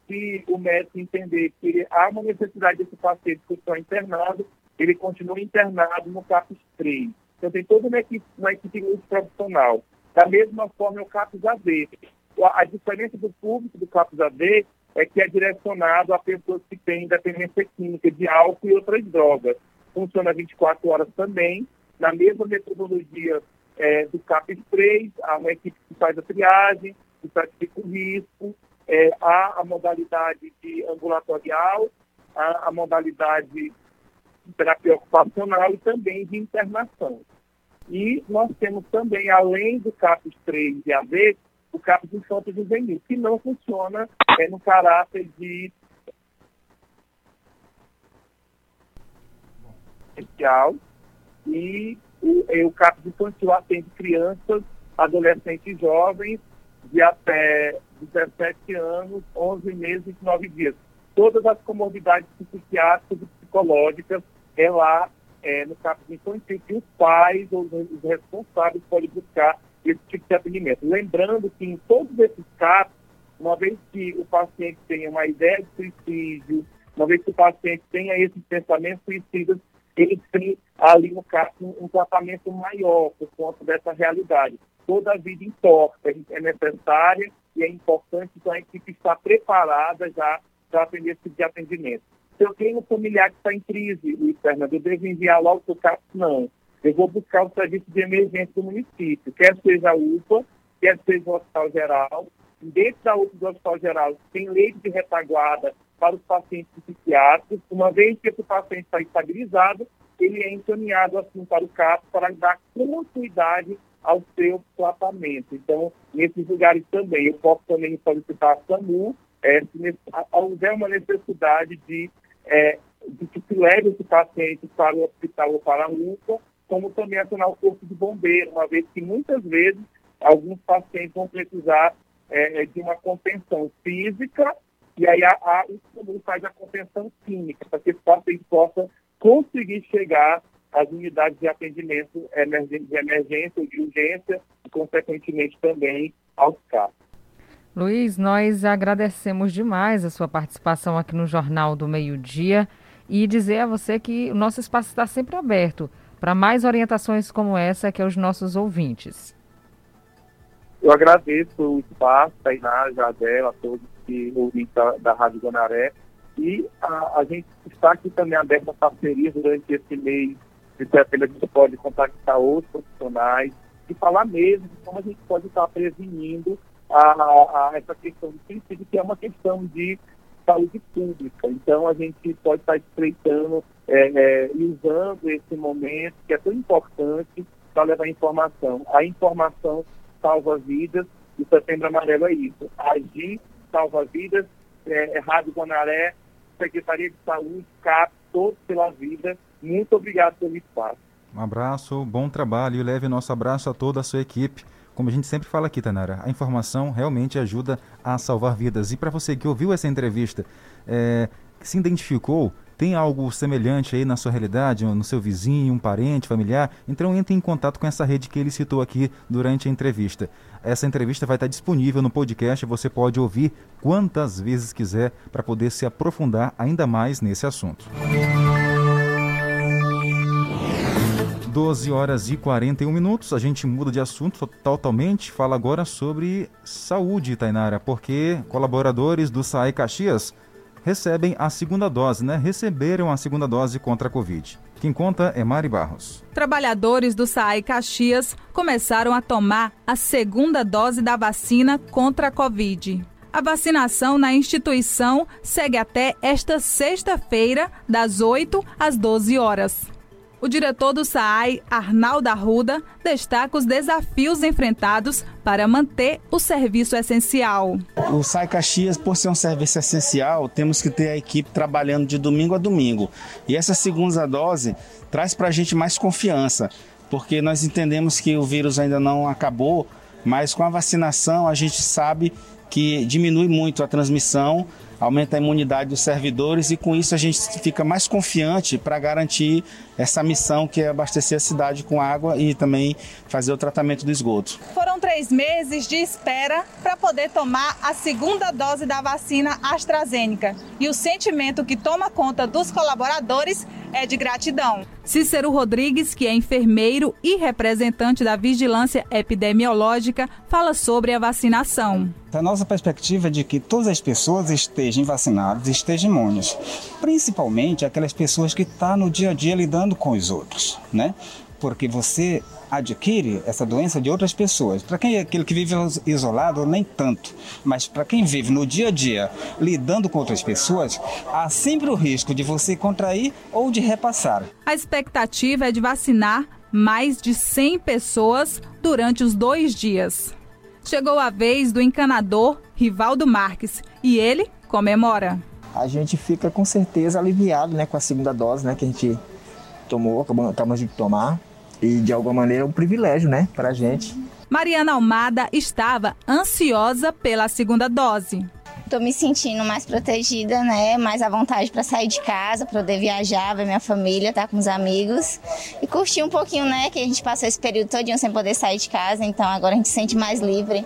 se o médico entender que há uma necessidade desse paciente continuar internado, ele continua internado no CAPS 3. Então, tem toda uma equipe, uma equipe multiprofissional. Da mesma forma, é o CAPS AD. A diferença do público do CAPS AD é que é direcionado a pessoas que têm dependência química de álcool e outras drogas. Funciona 24 horas também, na mesma metodologia é, do CAPS 3, há uma equipe que faz a triagem, que certifica o risco, é, há a modalidade de ambulatorial, há a modalidade de terapia ocupacional e também de internação. E nós temos também, além do CAPS 3 e AV, o CAPS Infanto Juvenil, que não funciona é, no caráter de especial e o, e o CAPS Infantil atende crianças, adolescentes e jovens de até 17 anos, 11 meses e 9 dias. Todas as comorbidades psiquiátricas e psicológicas é lá é, no caso infantil, que os pais ou os responsáveis podem buscar esse tipo de atendimento. Lembrando que em todos esses casos, uma vez que o paciente tenha uma ideia de suicídio, uma vez que o paciente tenha esses pensamentos suicidas, ele tem ali, no caso, um, um tratamento maior por conta dessa realidade. Toda a vida importa, é necessária e é importante que a equipe está preparada já para atender esse tipo de atendimento. Se eu tenho um familiar que está em crise, Luiz Fernando, eu devo enviar logo para o CAPS? Não. Eu vou buscar o serviço de emergência do município, quer seja a UPA, quer seja o Hospital Geral. Dentro da UPA do Hospital Geral, tem leite de retaguarda para os pacientes psiquiátricos. Uma vez que esse paciente está estabilizado, ele é encaminhado assim para o CAPS para dar continuidade ao seu tratamento. Então, nesses lugares também, eu posso também solicitar a SAMU, é, se houver uma necessidade de, é, de que se leve esse paciente para o hospital ou para a UPA, como também acionar o corpo de bombeiro, uma vez que muitas vezes alguns pacientes vão precisar é, é de uma contenção física e aí a, a, o SAMU faz a contenção química, para que esse paciente possa conseguir chegar às unidades de atendimento de emergência de urgência e, consequentemente, também aos CAPs. Luiz, nós agradecemos demais a sua participação aqui no Jornal do Meio Dia e dizer a você que o nosso espaço está sempre aberto para mais orientações como essa que aos nossos ouvintes. Eu agradeço o espaço, Tainá, Jadel, a todos que ouvem da, da Rádio Gonaré e a, a, gente está aqui também aberto a parceria durante esse mês de setembro, a gente pode contactar outros profissionais e falar mesmo de como a gente pode estar prevenindo a, a essa questão do suicídio, que é uma questão de saúde pública. Então, a gente pode estar estreitando é, é, usando esse momento, que é tão importante, para levar informação. A informação salva vidas, e Setembro Amarelo é isso. Agir salva vidas, é, é Rádio Guanaré, Secretaria de Saúde, CAP, todos pela vida. Muito obrigado pelo espaço. Um abraço, bom trabalho e leve nosso abraço a toda a sua equipe. Como a gente sempre fala aqui, Tanara, a informação realmente ajuda a salvar vidas. E para você que ouviu essa entrevista, é, se identificou, tem algo semelhante aí na sua realidade, no seu vizinho, um parente, familiar? Então entre em contato com essa rede que ele citou aqui durante a entrevista. Essa entrevista vai estar disponível no podcast, você pode ouvir quantas vezes quiser para poder se aprofundar ainda mais nesse assunto. 12 horas e 41 minutos. A gente muda de assunto totalmente. Fala agora sobre saúde, Tainara, porque colaboradores do SAI Caxias recebem a segunda dose, né? Receberam a segunda dose contra a Covid. Quem conta é Mari Barros. Trabalhadores do SAI Caxias começaram a tomar a segunda dose da vacina contra a Covid. A vacinação na instituição segue até esta sexta-feira, das 8 às 12 horas. O diretor do SAAI, Arnaldo Arruda, destaca os desafios enfrentados para manter o serviço essencial. O SAI Caxias, por ser um serviço essencial, temos que ter a equipe trabalhando de domingo a domingo. E essa segunda dose traz para a gente mais confiança, porque nós entendemos que o vírus ainda não acabou, mas com a vacinação a gente sabe que diminui muito a transmissão aumenta a imunidade dos servidores e com isso a gente fica mais confiante para garantir essa missão que é abastecer a cidade com água e também fazer o tratamento do esgoto. Foram três meses de espera para poder tomar a segunda dose da vacina AstraZeneca e o sentimento que toma conta dos colaboradores é de gratidão. Cícero Rodrigues, que é enfermeiro e representante da Vigilância Epidemiológica, fala sobre a vacinação. A nossa perspectiva é de que todas as pessoas estejam vacinadas, estejam imunes, principalmente aquelas pessoas que estão tá no dia a dia lidando com os outros, né? Porque você adquire essa doença de outras pessoas. Para quem é aquele que vive isolado, nem tanto. Mas para quem vive no dia a dia lidando com outras pessoas, há sempre o risco de você contrair ou de repassar. A expectativa é de vacinar mais de 100 pessoas durante os dois dias. Chegou a vez do encanador Rivaldo Marques e ele comemora. A gente fica com certeza aliviado né, com a segunda dose né, que a gente tomou, acabamos de tomar. E de alguma maneira é um privilégio, né, a gente. Mariana Almada estava ansiosa pela segunda dose. Tô me sentindo mais protegida, né? Mais à vontade para sair de casa, para poder viajar, ver minha família, estar tá com os amigos e curtir um pouquinho, né? Que a gente passou esse período todinho sem poder sair de casa, então agora a gente se sente mais livre.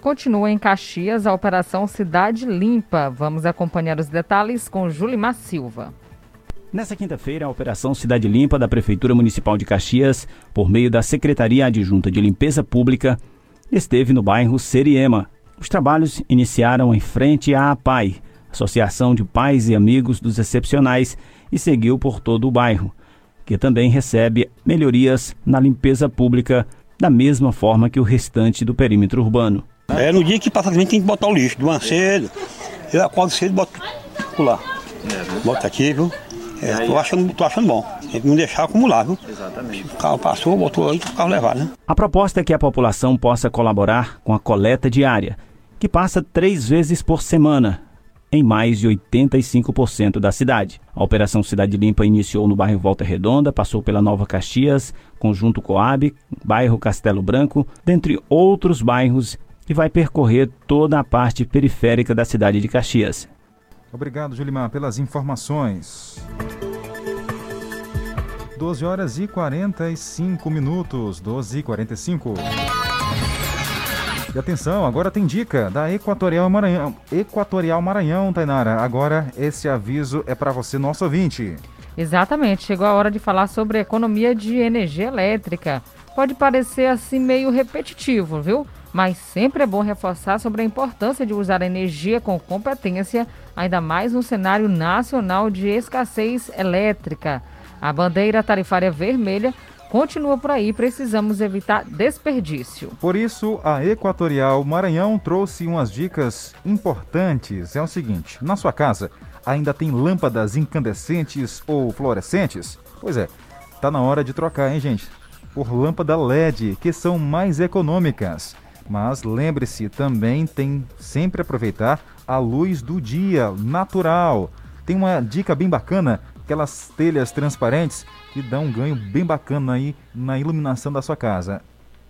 Continua em Caxias a Operação Cidade Limpa. Vamos acompanhar os detalhes com Julimar Silva. Nessa quinta-feira, a Operação Cidade Limpa da Prefeitura Municipal de Caxias, por meio da Secretaria Adjunta de Limpeza Pública, esteve no bairro Seriema. Os trabalhos iniciaram em frente à APAI, Associação de Pais e Amigos dos Excepcionais, e seguiu por todo o bairro, que também recebe melhorias na limpeza pública da mesma forma que o restante do perímetro urbano. É no dia que passa tem que botar o lixo, de manhã cedo. Eu acordo cedo e boto lá. Bota aqui, viu? É, tô, achando, tô achando bom. Tem que não deixar acumular, viu? Exatamente. O carro passou, botou aí, o carro levar, né? A proposta é que a população possa colaborar com a coleta diária, que passa três vezes por semana, em mais de 85% da cidade. A Operação Cidade Limpa iniciou no bairro Volta Redonda, passou pela Nova Caxias, Conjunto Coab, bairro Castelo Branco, dentre outros bairros, e vai percorrer toda a parte periférica da cidade de Caxias. Obrigado, Julimar, pelas informações. 12 horas e 45 minutos. 12 e 45. E atenção, agora tem dica da Equatorial Maranhão. Equatorial Maranhão, Tainara. Agora esse aviso é para você, nosso ouvinte. Exatamente, chegou a hora de falar sobre economia de energia elétrica. Pode parecer assim meio repetitivo, viu? Mas sempre é bom reforçar sobre a importância de usar a energia com competência, ainda mais no cenário nacional de escassez elétrica. A bandeira tarifária vermelha continua por aí, precisamos evitar desperdício. Por isso, a Equatorial Maranhão trouxe umas dicas importantes. É o seguinte: na sua casa ainda tem lâmpadas incandescentes ou fluorescentes? Pois é, tá na hora de trocar, hein, gente? Por lâmpada LED, que são mais econômicas. Mas lembre-se, também tem sempre aproveitar a luz do dia, natural. Tem uma dica bem bacana, aquelas telhas transparentes que dão um ganho bem bacana aí na iluminação da sua casa.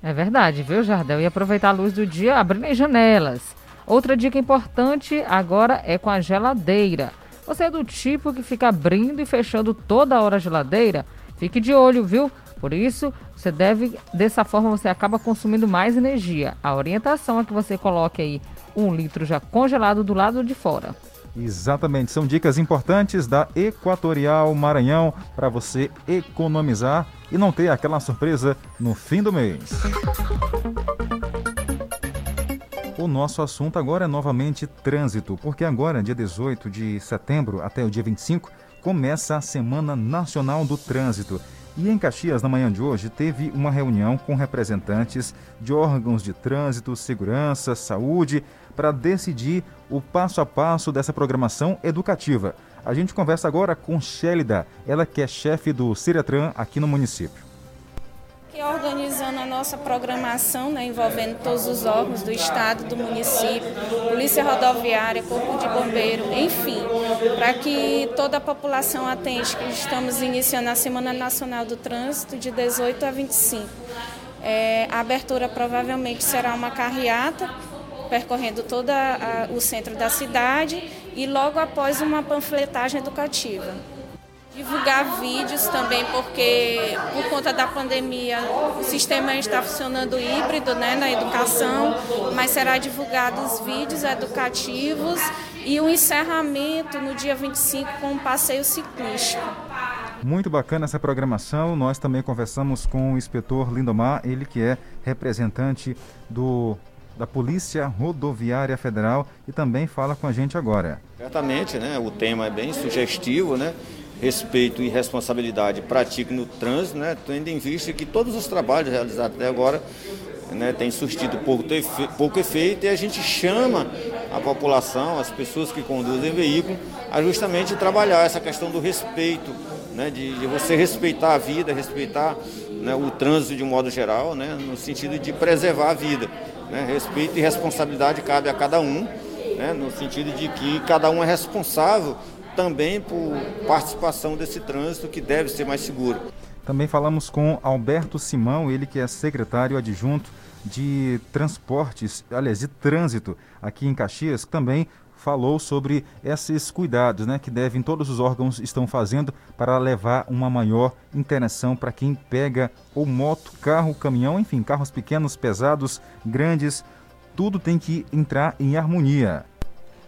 É verdade, viu, Jardel? E aproveitar a luz do dia abrindo as janelas. Outra dica importante agora é com a geladeira. Você é do tipo que fica abrindo e fechando toda hora a geladeira? Fique de olho, viu? Por isso, você deve, dessa forma, você acaba consumindo mais energia. A orientação é que você coloque aí um litro já congelado do lado de fora. Exatamente, são dicas importantes da Equatorial Maranhão para você economizar e não ter aquela surpresa no fim do mês. O nosso assunto agora é novamente trânsito, porque agora, dia 18 de setembro até o dia 25, começa a Semana Nacional do Trânsito. E em Caxias, na manhã de hoje, teve uma reunião com representantes de órgãos de trânsito, segurança, saúde, para decidir o passo a passo dessa programação educativa. A gente conversa agora com Shélida, ela que é chefe do Ciretran aqui no município organizando a nossa programação, né, envolvendo todos os órgãos do Estado, do município, Polícia Rodoviária, Corpo de Bombeiro, enfim, para que toda a população atente que estamos iniciando a Semana Nacional do Trânsito de 18 a 25. É, a abertura provavelmente será uma carreata percorrendo todo o centro da cidade e logo após uma panfletagem educativa divulgar vídeos também, porque por conta da pandemia o sistema está funcionando híbrido né, na educação, mas será divulgado os vídeos educativos e o encerramento no dia 25 com um passeio ciclístico. Muito bacana essa programação. Nós também conversamos com o inspetor Lindomar, ele que é representante do da Polícia Rodoviária Federal e também fala com a gente agora. Certamente, né? O tema é bem sugestivo, né? Respeito e responsabilidade pratique no trânsito, né, tendo em vista que todos os trabalhos realizados até agora né, têm surtido pouco, pouco efeito e a gente chama a população, as pessoas que conduzem veículo, a justamente trabalhar essa questão do respeito, né, de, de você respeitar a vida, respeitar né, o trânsito de um modo geral, né, no sentido de preservar a vida. Né, respeito e responsabilidade cabe a cada um, né, no sentido de que cada um é responsável também por participação desse trânsito que deve ser mais seguro. Também falamos com Alberto Simão, ele que é secretário adjunto de transportes, aliás, de trânsito aqui em Caxias, também falou sobre esses cuidados né, que devem todos os órgãos estão fazendo para levar uma maior interação para quem pega ou moto, carro, caminhão, enfim, carros pequenos, pesados, grandes, tudo tem que entrar em harmonia.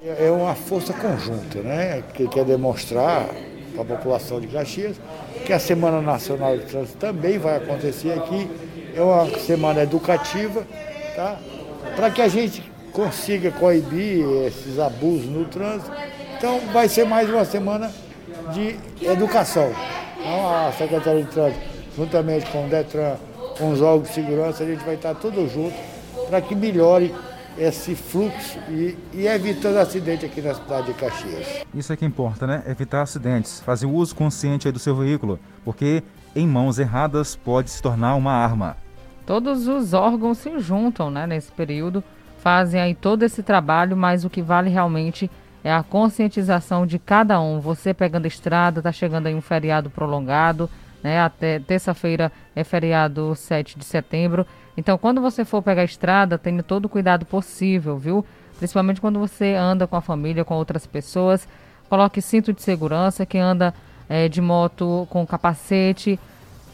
É uma força conjunta, né, que quer demonstrar para a população de Caxias que a Semana Nacional de Trânsito também vai acontecer aqui. É uma semana educativa, tá? Para que a gente consiga coibir esses abusos no trânsito. Então vai ser mais uma semana de educação. Então a Secretaria de Trânsito, juntamente com o Detran, com os órgãos de segurança, a gente vai estar tudo junto para que melhore esse fluxo e, e evitando acidente aqui na cidade de Caxias. Isso é que importa, né? Evitar acidentes, fazer o uso consciente do seu veículo, porque em mãos erradas pode se tornar uma arma. Todos os órgãos se juntam né, nesse período fazem aí todo esse trabalho, mas o que vale realmente é a conscientização de cada um. Você pegando a estrada, tá chegando aí um feriado prolongado, né? Até terça-feira é feriado 7 de setembro. Então, quando você for pegar a estrada, tenha todo o cuidado possível, viu? Principalmente quando você anda com a família, com outras pessoas. Coloque cinto de segurança, quem anda é, de moto com capacete.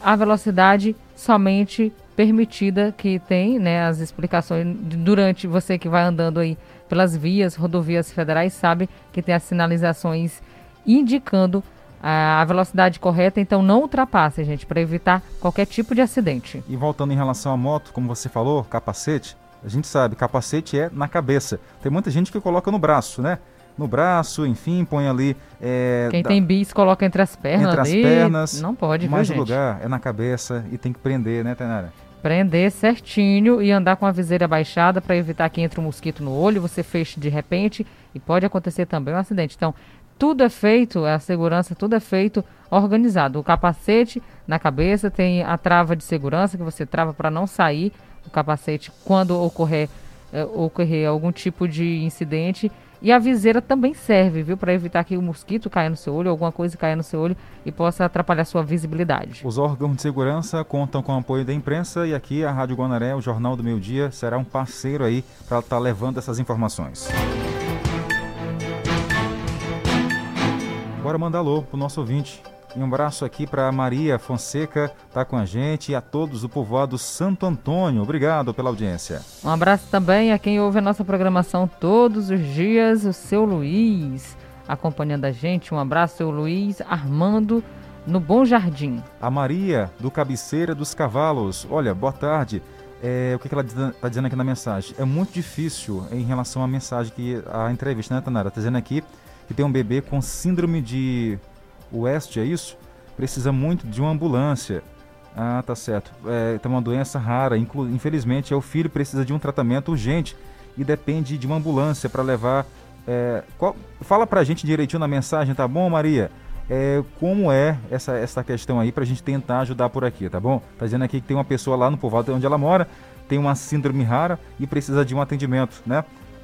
A velocidade somente permitida que tem, né, as explicações durante você que vai andando aí pelas vias, rodovias federais, sabe que tem as sinalizações indicando a velocidade correta, então não ultrapasse, gente, para evitar qualquer tipo de acidente. E voltando em relação à moto, como você falou, capacete, a gente sabe, capacete é na cabeça. Tem muita gente que coloca no braço, né? No braço, enfim, põe ali. É, Quem da... tem bis coloca entre as pernas. Entre ali, as pernas. Não pode, Mais viu, lugar é na cabeça e tem que prender, né, Tainara? prender certinho e andar com a viseira baixada para evitar que entre um mosquito no olho, você feche de repente e pode acontecer também um acidente. Então, tudo é feito, a segurança, tudo é feito organizado. O capacete na cabeça tem a trava de segurança que você trava para não sair o capacete quando ocorrer, eh, ocorrer algum tipo de incidente e a viseira também serve, viu, para evitar que o mosquito caia no seu olho, alguma coisa caia no seu olho e possa atrapalhar sua visibilidade. Os órgãos de segurança contam com o apoio da imprensa e aqui a Rádio Guanaré, o Jornal do Meio Dia, será um parceiro aí para estar tá levando essas informações. Bora mandar alô pro nosso ouvinte. E um abraço aqui para Maria Fonseca, tá com a gente, e a todos do povoado Santo Antônio. Obrigado pela audiência. Um abraço também a quem ouve a nossa programação todos os dias, o seu Luiz, acompanhando a gente. Um abraço, seu Luiz Armando, no Bom Jardim. A Maria, do Cabeceira dos Cavalos. Olha, boa tarde. É, o que, que ela está dizendo aqui na mensagem? É muito difícil em relação à mensagem que a entrevista, né, Tanara? Está dizendo aqui que tem um bebê com síndrome de Oeste, é isso? Precisa muito de uma ambulância. Ah, tá certo. É, tem uma doença rara. Inclu infelizmente, é o filho precisa de um tratamento urgente e depende de uma ambulância para levar. É, qual, fala pra gente direitinho na mensagem, tá bom, Maria? É, como é essa, essa questão aí pra gente tentar ajudar por aqui, tá bom? Tá dizendo aqui que tem uma pessoa lá no povoado onde ela mora, tem uma síndrome rara e precisa de um atendimento, né?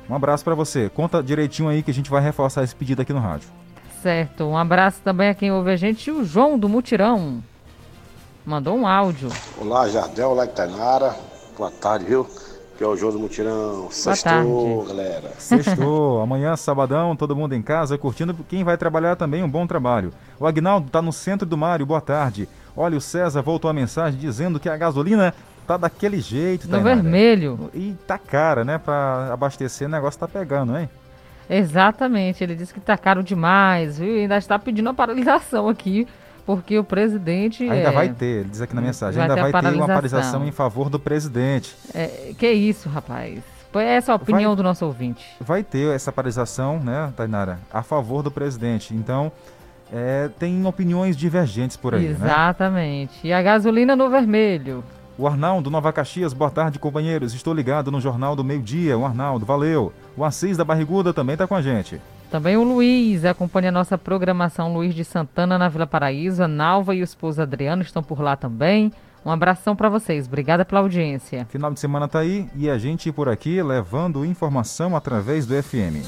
Um abraço para você. Conta direitinho aí que a gente vai reforçar esse pedido aqui no rádio certo. Um abraço também a quem ouve a gente, o João do Mutirão. Mandou um áudio. Olá, Jardel, olá, Tainara. Boa tarde, viu? Que é o João do Mutirão. Sextou, galera. Sextou. Amanhã, sabadão, todo mundo em casa, curtindo. Quem vai trabalhar também, um bom trabalho. O Agnaldo tá no centro do Mário, boa tarde. Olha, o César voltou a mensagem dizendo que a gasolina tá daquele jeito. No vermelho. E tá cara, né? Pra abastecer, o negócio tá pegando, hein? Exatamente, ele disse que está caro demais, viu? E ainda está pedindo a paralisação aqui, porque o presidente. Ainda é, vai ter, ele diz aqui na mensagem, vai ainda vai ter uma paralisação em favor do presidente. É, que isso, rapaz. Foi essa a opinião vai, do nosso ouvinte. Vai ter essa paralisação, né, Tainara, a favor do presidente. Então, é, tem opiniões divergentes por aí. Né? Exatamente. Né? E a gasolina no vermelho. O Arnaldo Nova Caxias, boa tarde, companheiros. Estou ligado no Jornal do Meio Dia. O Arnaldo, valeu. O Assis da Barriguda também está com a gente. Também o Luiz acompanha a nossa programação. Luiz de Santana na Vila Paraíso. A Nalva e o esposo Adriano estão por lá também. Um abração para vocês. Obrigada pela audiência. Final de semana tá aí e a gente por aqui levando informação através do FM.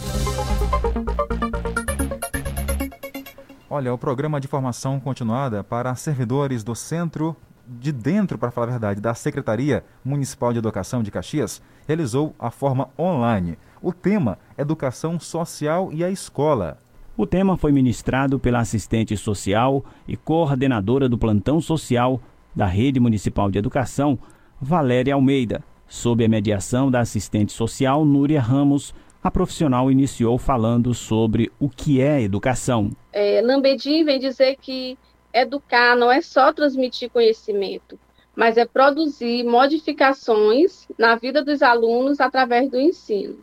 Olha, o programa de formação continuada para servidores do Centro de dentro, para falar a verdade, da Secretaria Municipal de Educação de Caxias, realizou a forma online. O tema Educação Social e a Escola. O tema foi ministrado pela assistente social e coordenadora do plantão social da Rede Municipal de Educação, Valéria Almeida. Sob a mediação da assistente social Núria Ramos, a profissional iniciou falando sobre o que é educação. É, Lambedim vem dizer que educar não é só transmitir conhecimento, mas é produzir modificações na vida dos alunos através do ensino.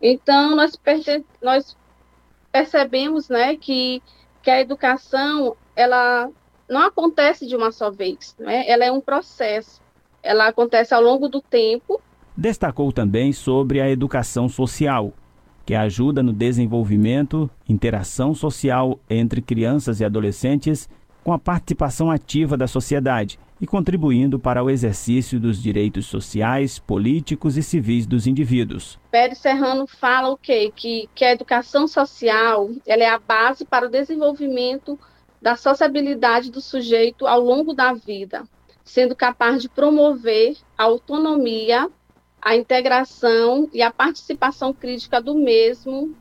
Então, nós, nós percebemos né, que, que a educação ela não acontece de uma só vez, né? ela é um processo, ela acontece ao longo do tempo. Destacou também sobre a educação social, que ajuda no desenvolvimento, interação social entre crianças e adolescentes com a participação ativa da sociedade e contribuindo para o exercício dos direitos sociais, políticos e civis dos indivíduos. Pérez Serrano fala o quê? Que, que a educação social ela é a base para o desenvolvimento da sociabilidade do sujeito ao longo da vida, sendo capaz de promover a autonomia, a integração e a participação crítica do mesmo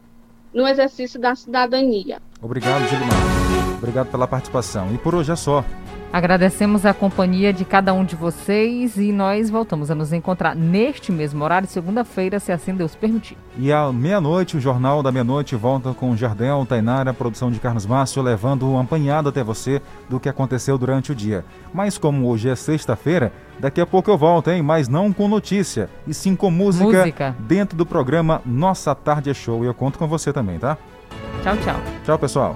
no exercício da cidadania. Obrigado, Gilmar. Obrigado pela participação. E por hoje é só. Agradecemos a companhia de cada um de vocês e nós voltamos a nos encontrar neste mesmo horário, segunda-feira, se assim Deus permitir. E à meia-noite, o Jornal da Meia-Noite volta com Jardel, Tainara, produção de Carlos Márcio, levando um apanhado até você do que aconteceu durante o dia. Mas como hoje é sexta-feira, daqui a pouco eu volto, hein? Mas não com notícia, e sim com música, música. dentro do programa Nossa Tarde é Show. E eu conto com você também, tá? Tchau, tchau. Tchau, pessoal.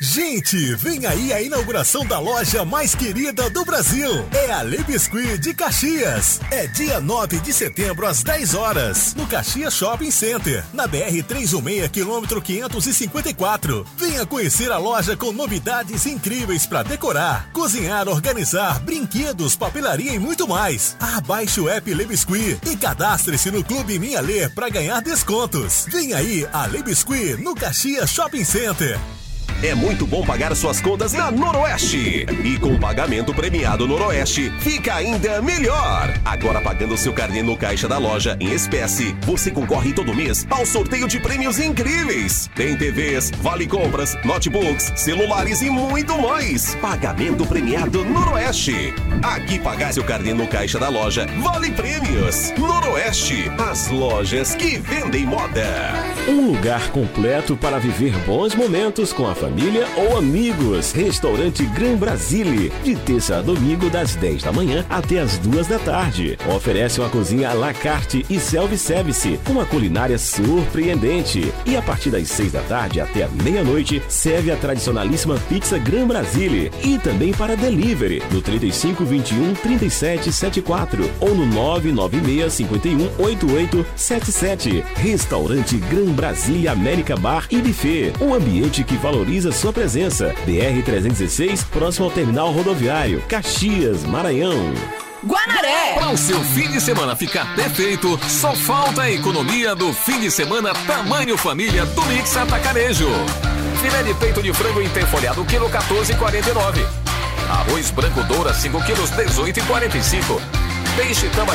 Gente, vem aí a inauguração da loja mais querida do Brasil. É a Le Biscuit de Caxias. É dia 9 de setembro às 10 horas, no Caxias Shopping Center, na BR 316, quilômetro 554. Venha conhecer a loja com novidades incríveis para decorar, cozinhar, organizar, brinquedos, papelaria e muito mais. Abaixe o app Le Biscuit e cadastre-se no Clube Minha Lê para ganhar descontos. Vem aí a Le Biscuit no Caxias Shopping Center. É muito bom pagar suas contas na Noroeste. E com o pagamento premiado Noroeste, fica ainda melhor. Agora pagando seu carnê no caixa da loja em espécie, você concorre todo mês ao sorteio de prêmios incríveis. Tem TVs, vale compras, notebooks, celulares e muito mais. Pagamento premiado Noroeste. Aqui pagar seu carnê no caixa da loja vale prêmios. Noroeste, as lojas que vendem moda. Um lugar completo para viver bons momentos com a família ou amigos. Restaurante Gran Brasile, de terça a domingo, das 10 da manhã até as 2 da tarde. Oferece uma cozinha à la carte e self-service, uma culinária surpreendente. E a partir das 6 da tarde até a meia-noite, serve a tradicionalíssima pizza Gran Brasile. E também para delivery, no 3521 3774 ou no 996 51 8877. Restaurante Gran Brasília América Bar e Buffet. Um ambiente que valoriza sua presença. BR-316, próximo ao terminal rodoviário. Caxias, Maranhão. Guanaré! Para o seu fim de semana ficar perfeito, só falta a economia do fim de semana tamanho família do Mix Atacarejo. Filé de peito de frango interfolhado, quilo 14,49. Arroz branco doura, 5 quilos, 18,45. Peixe tamba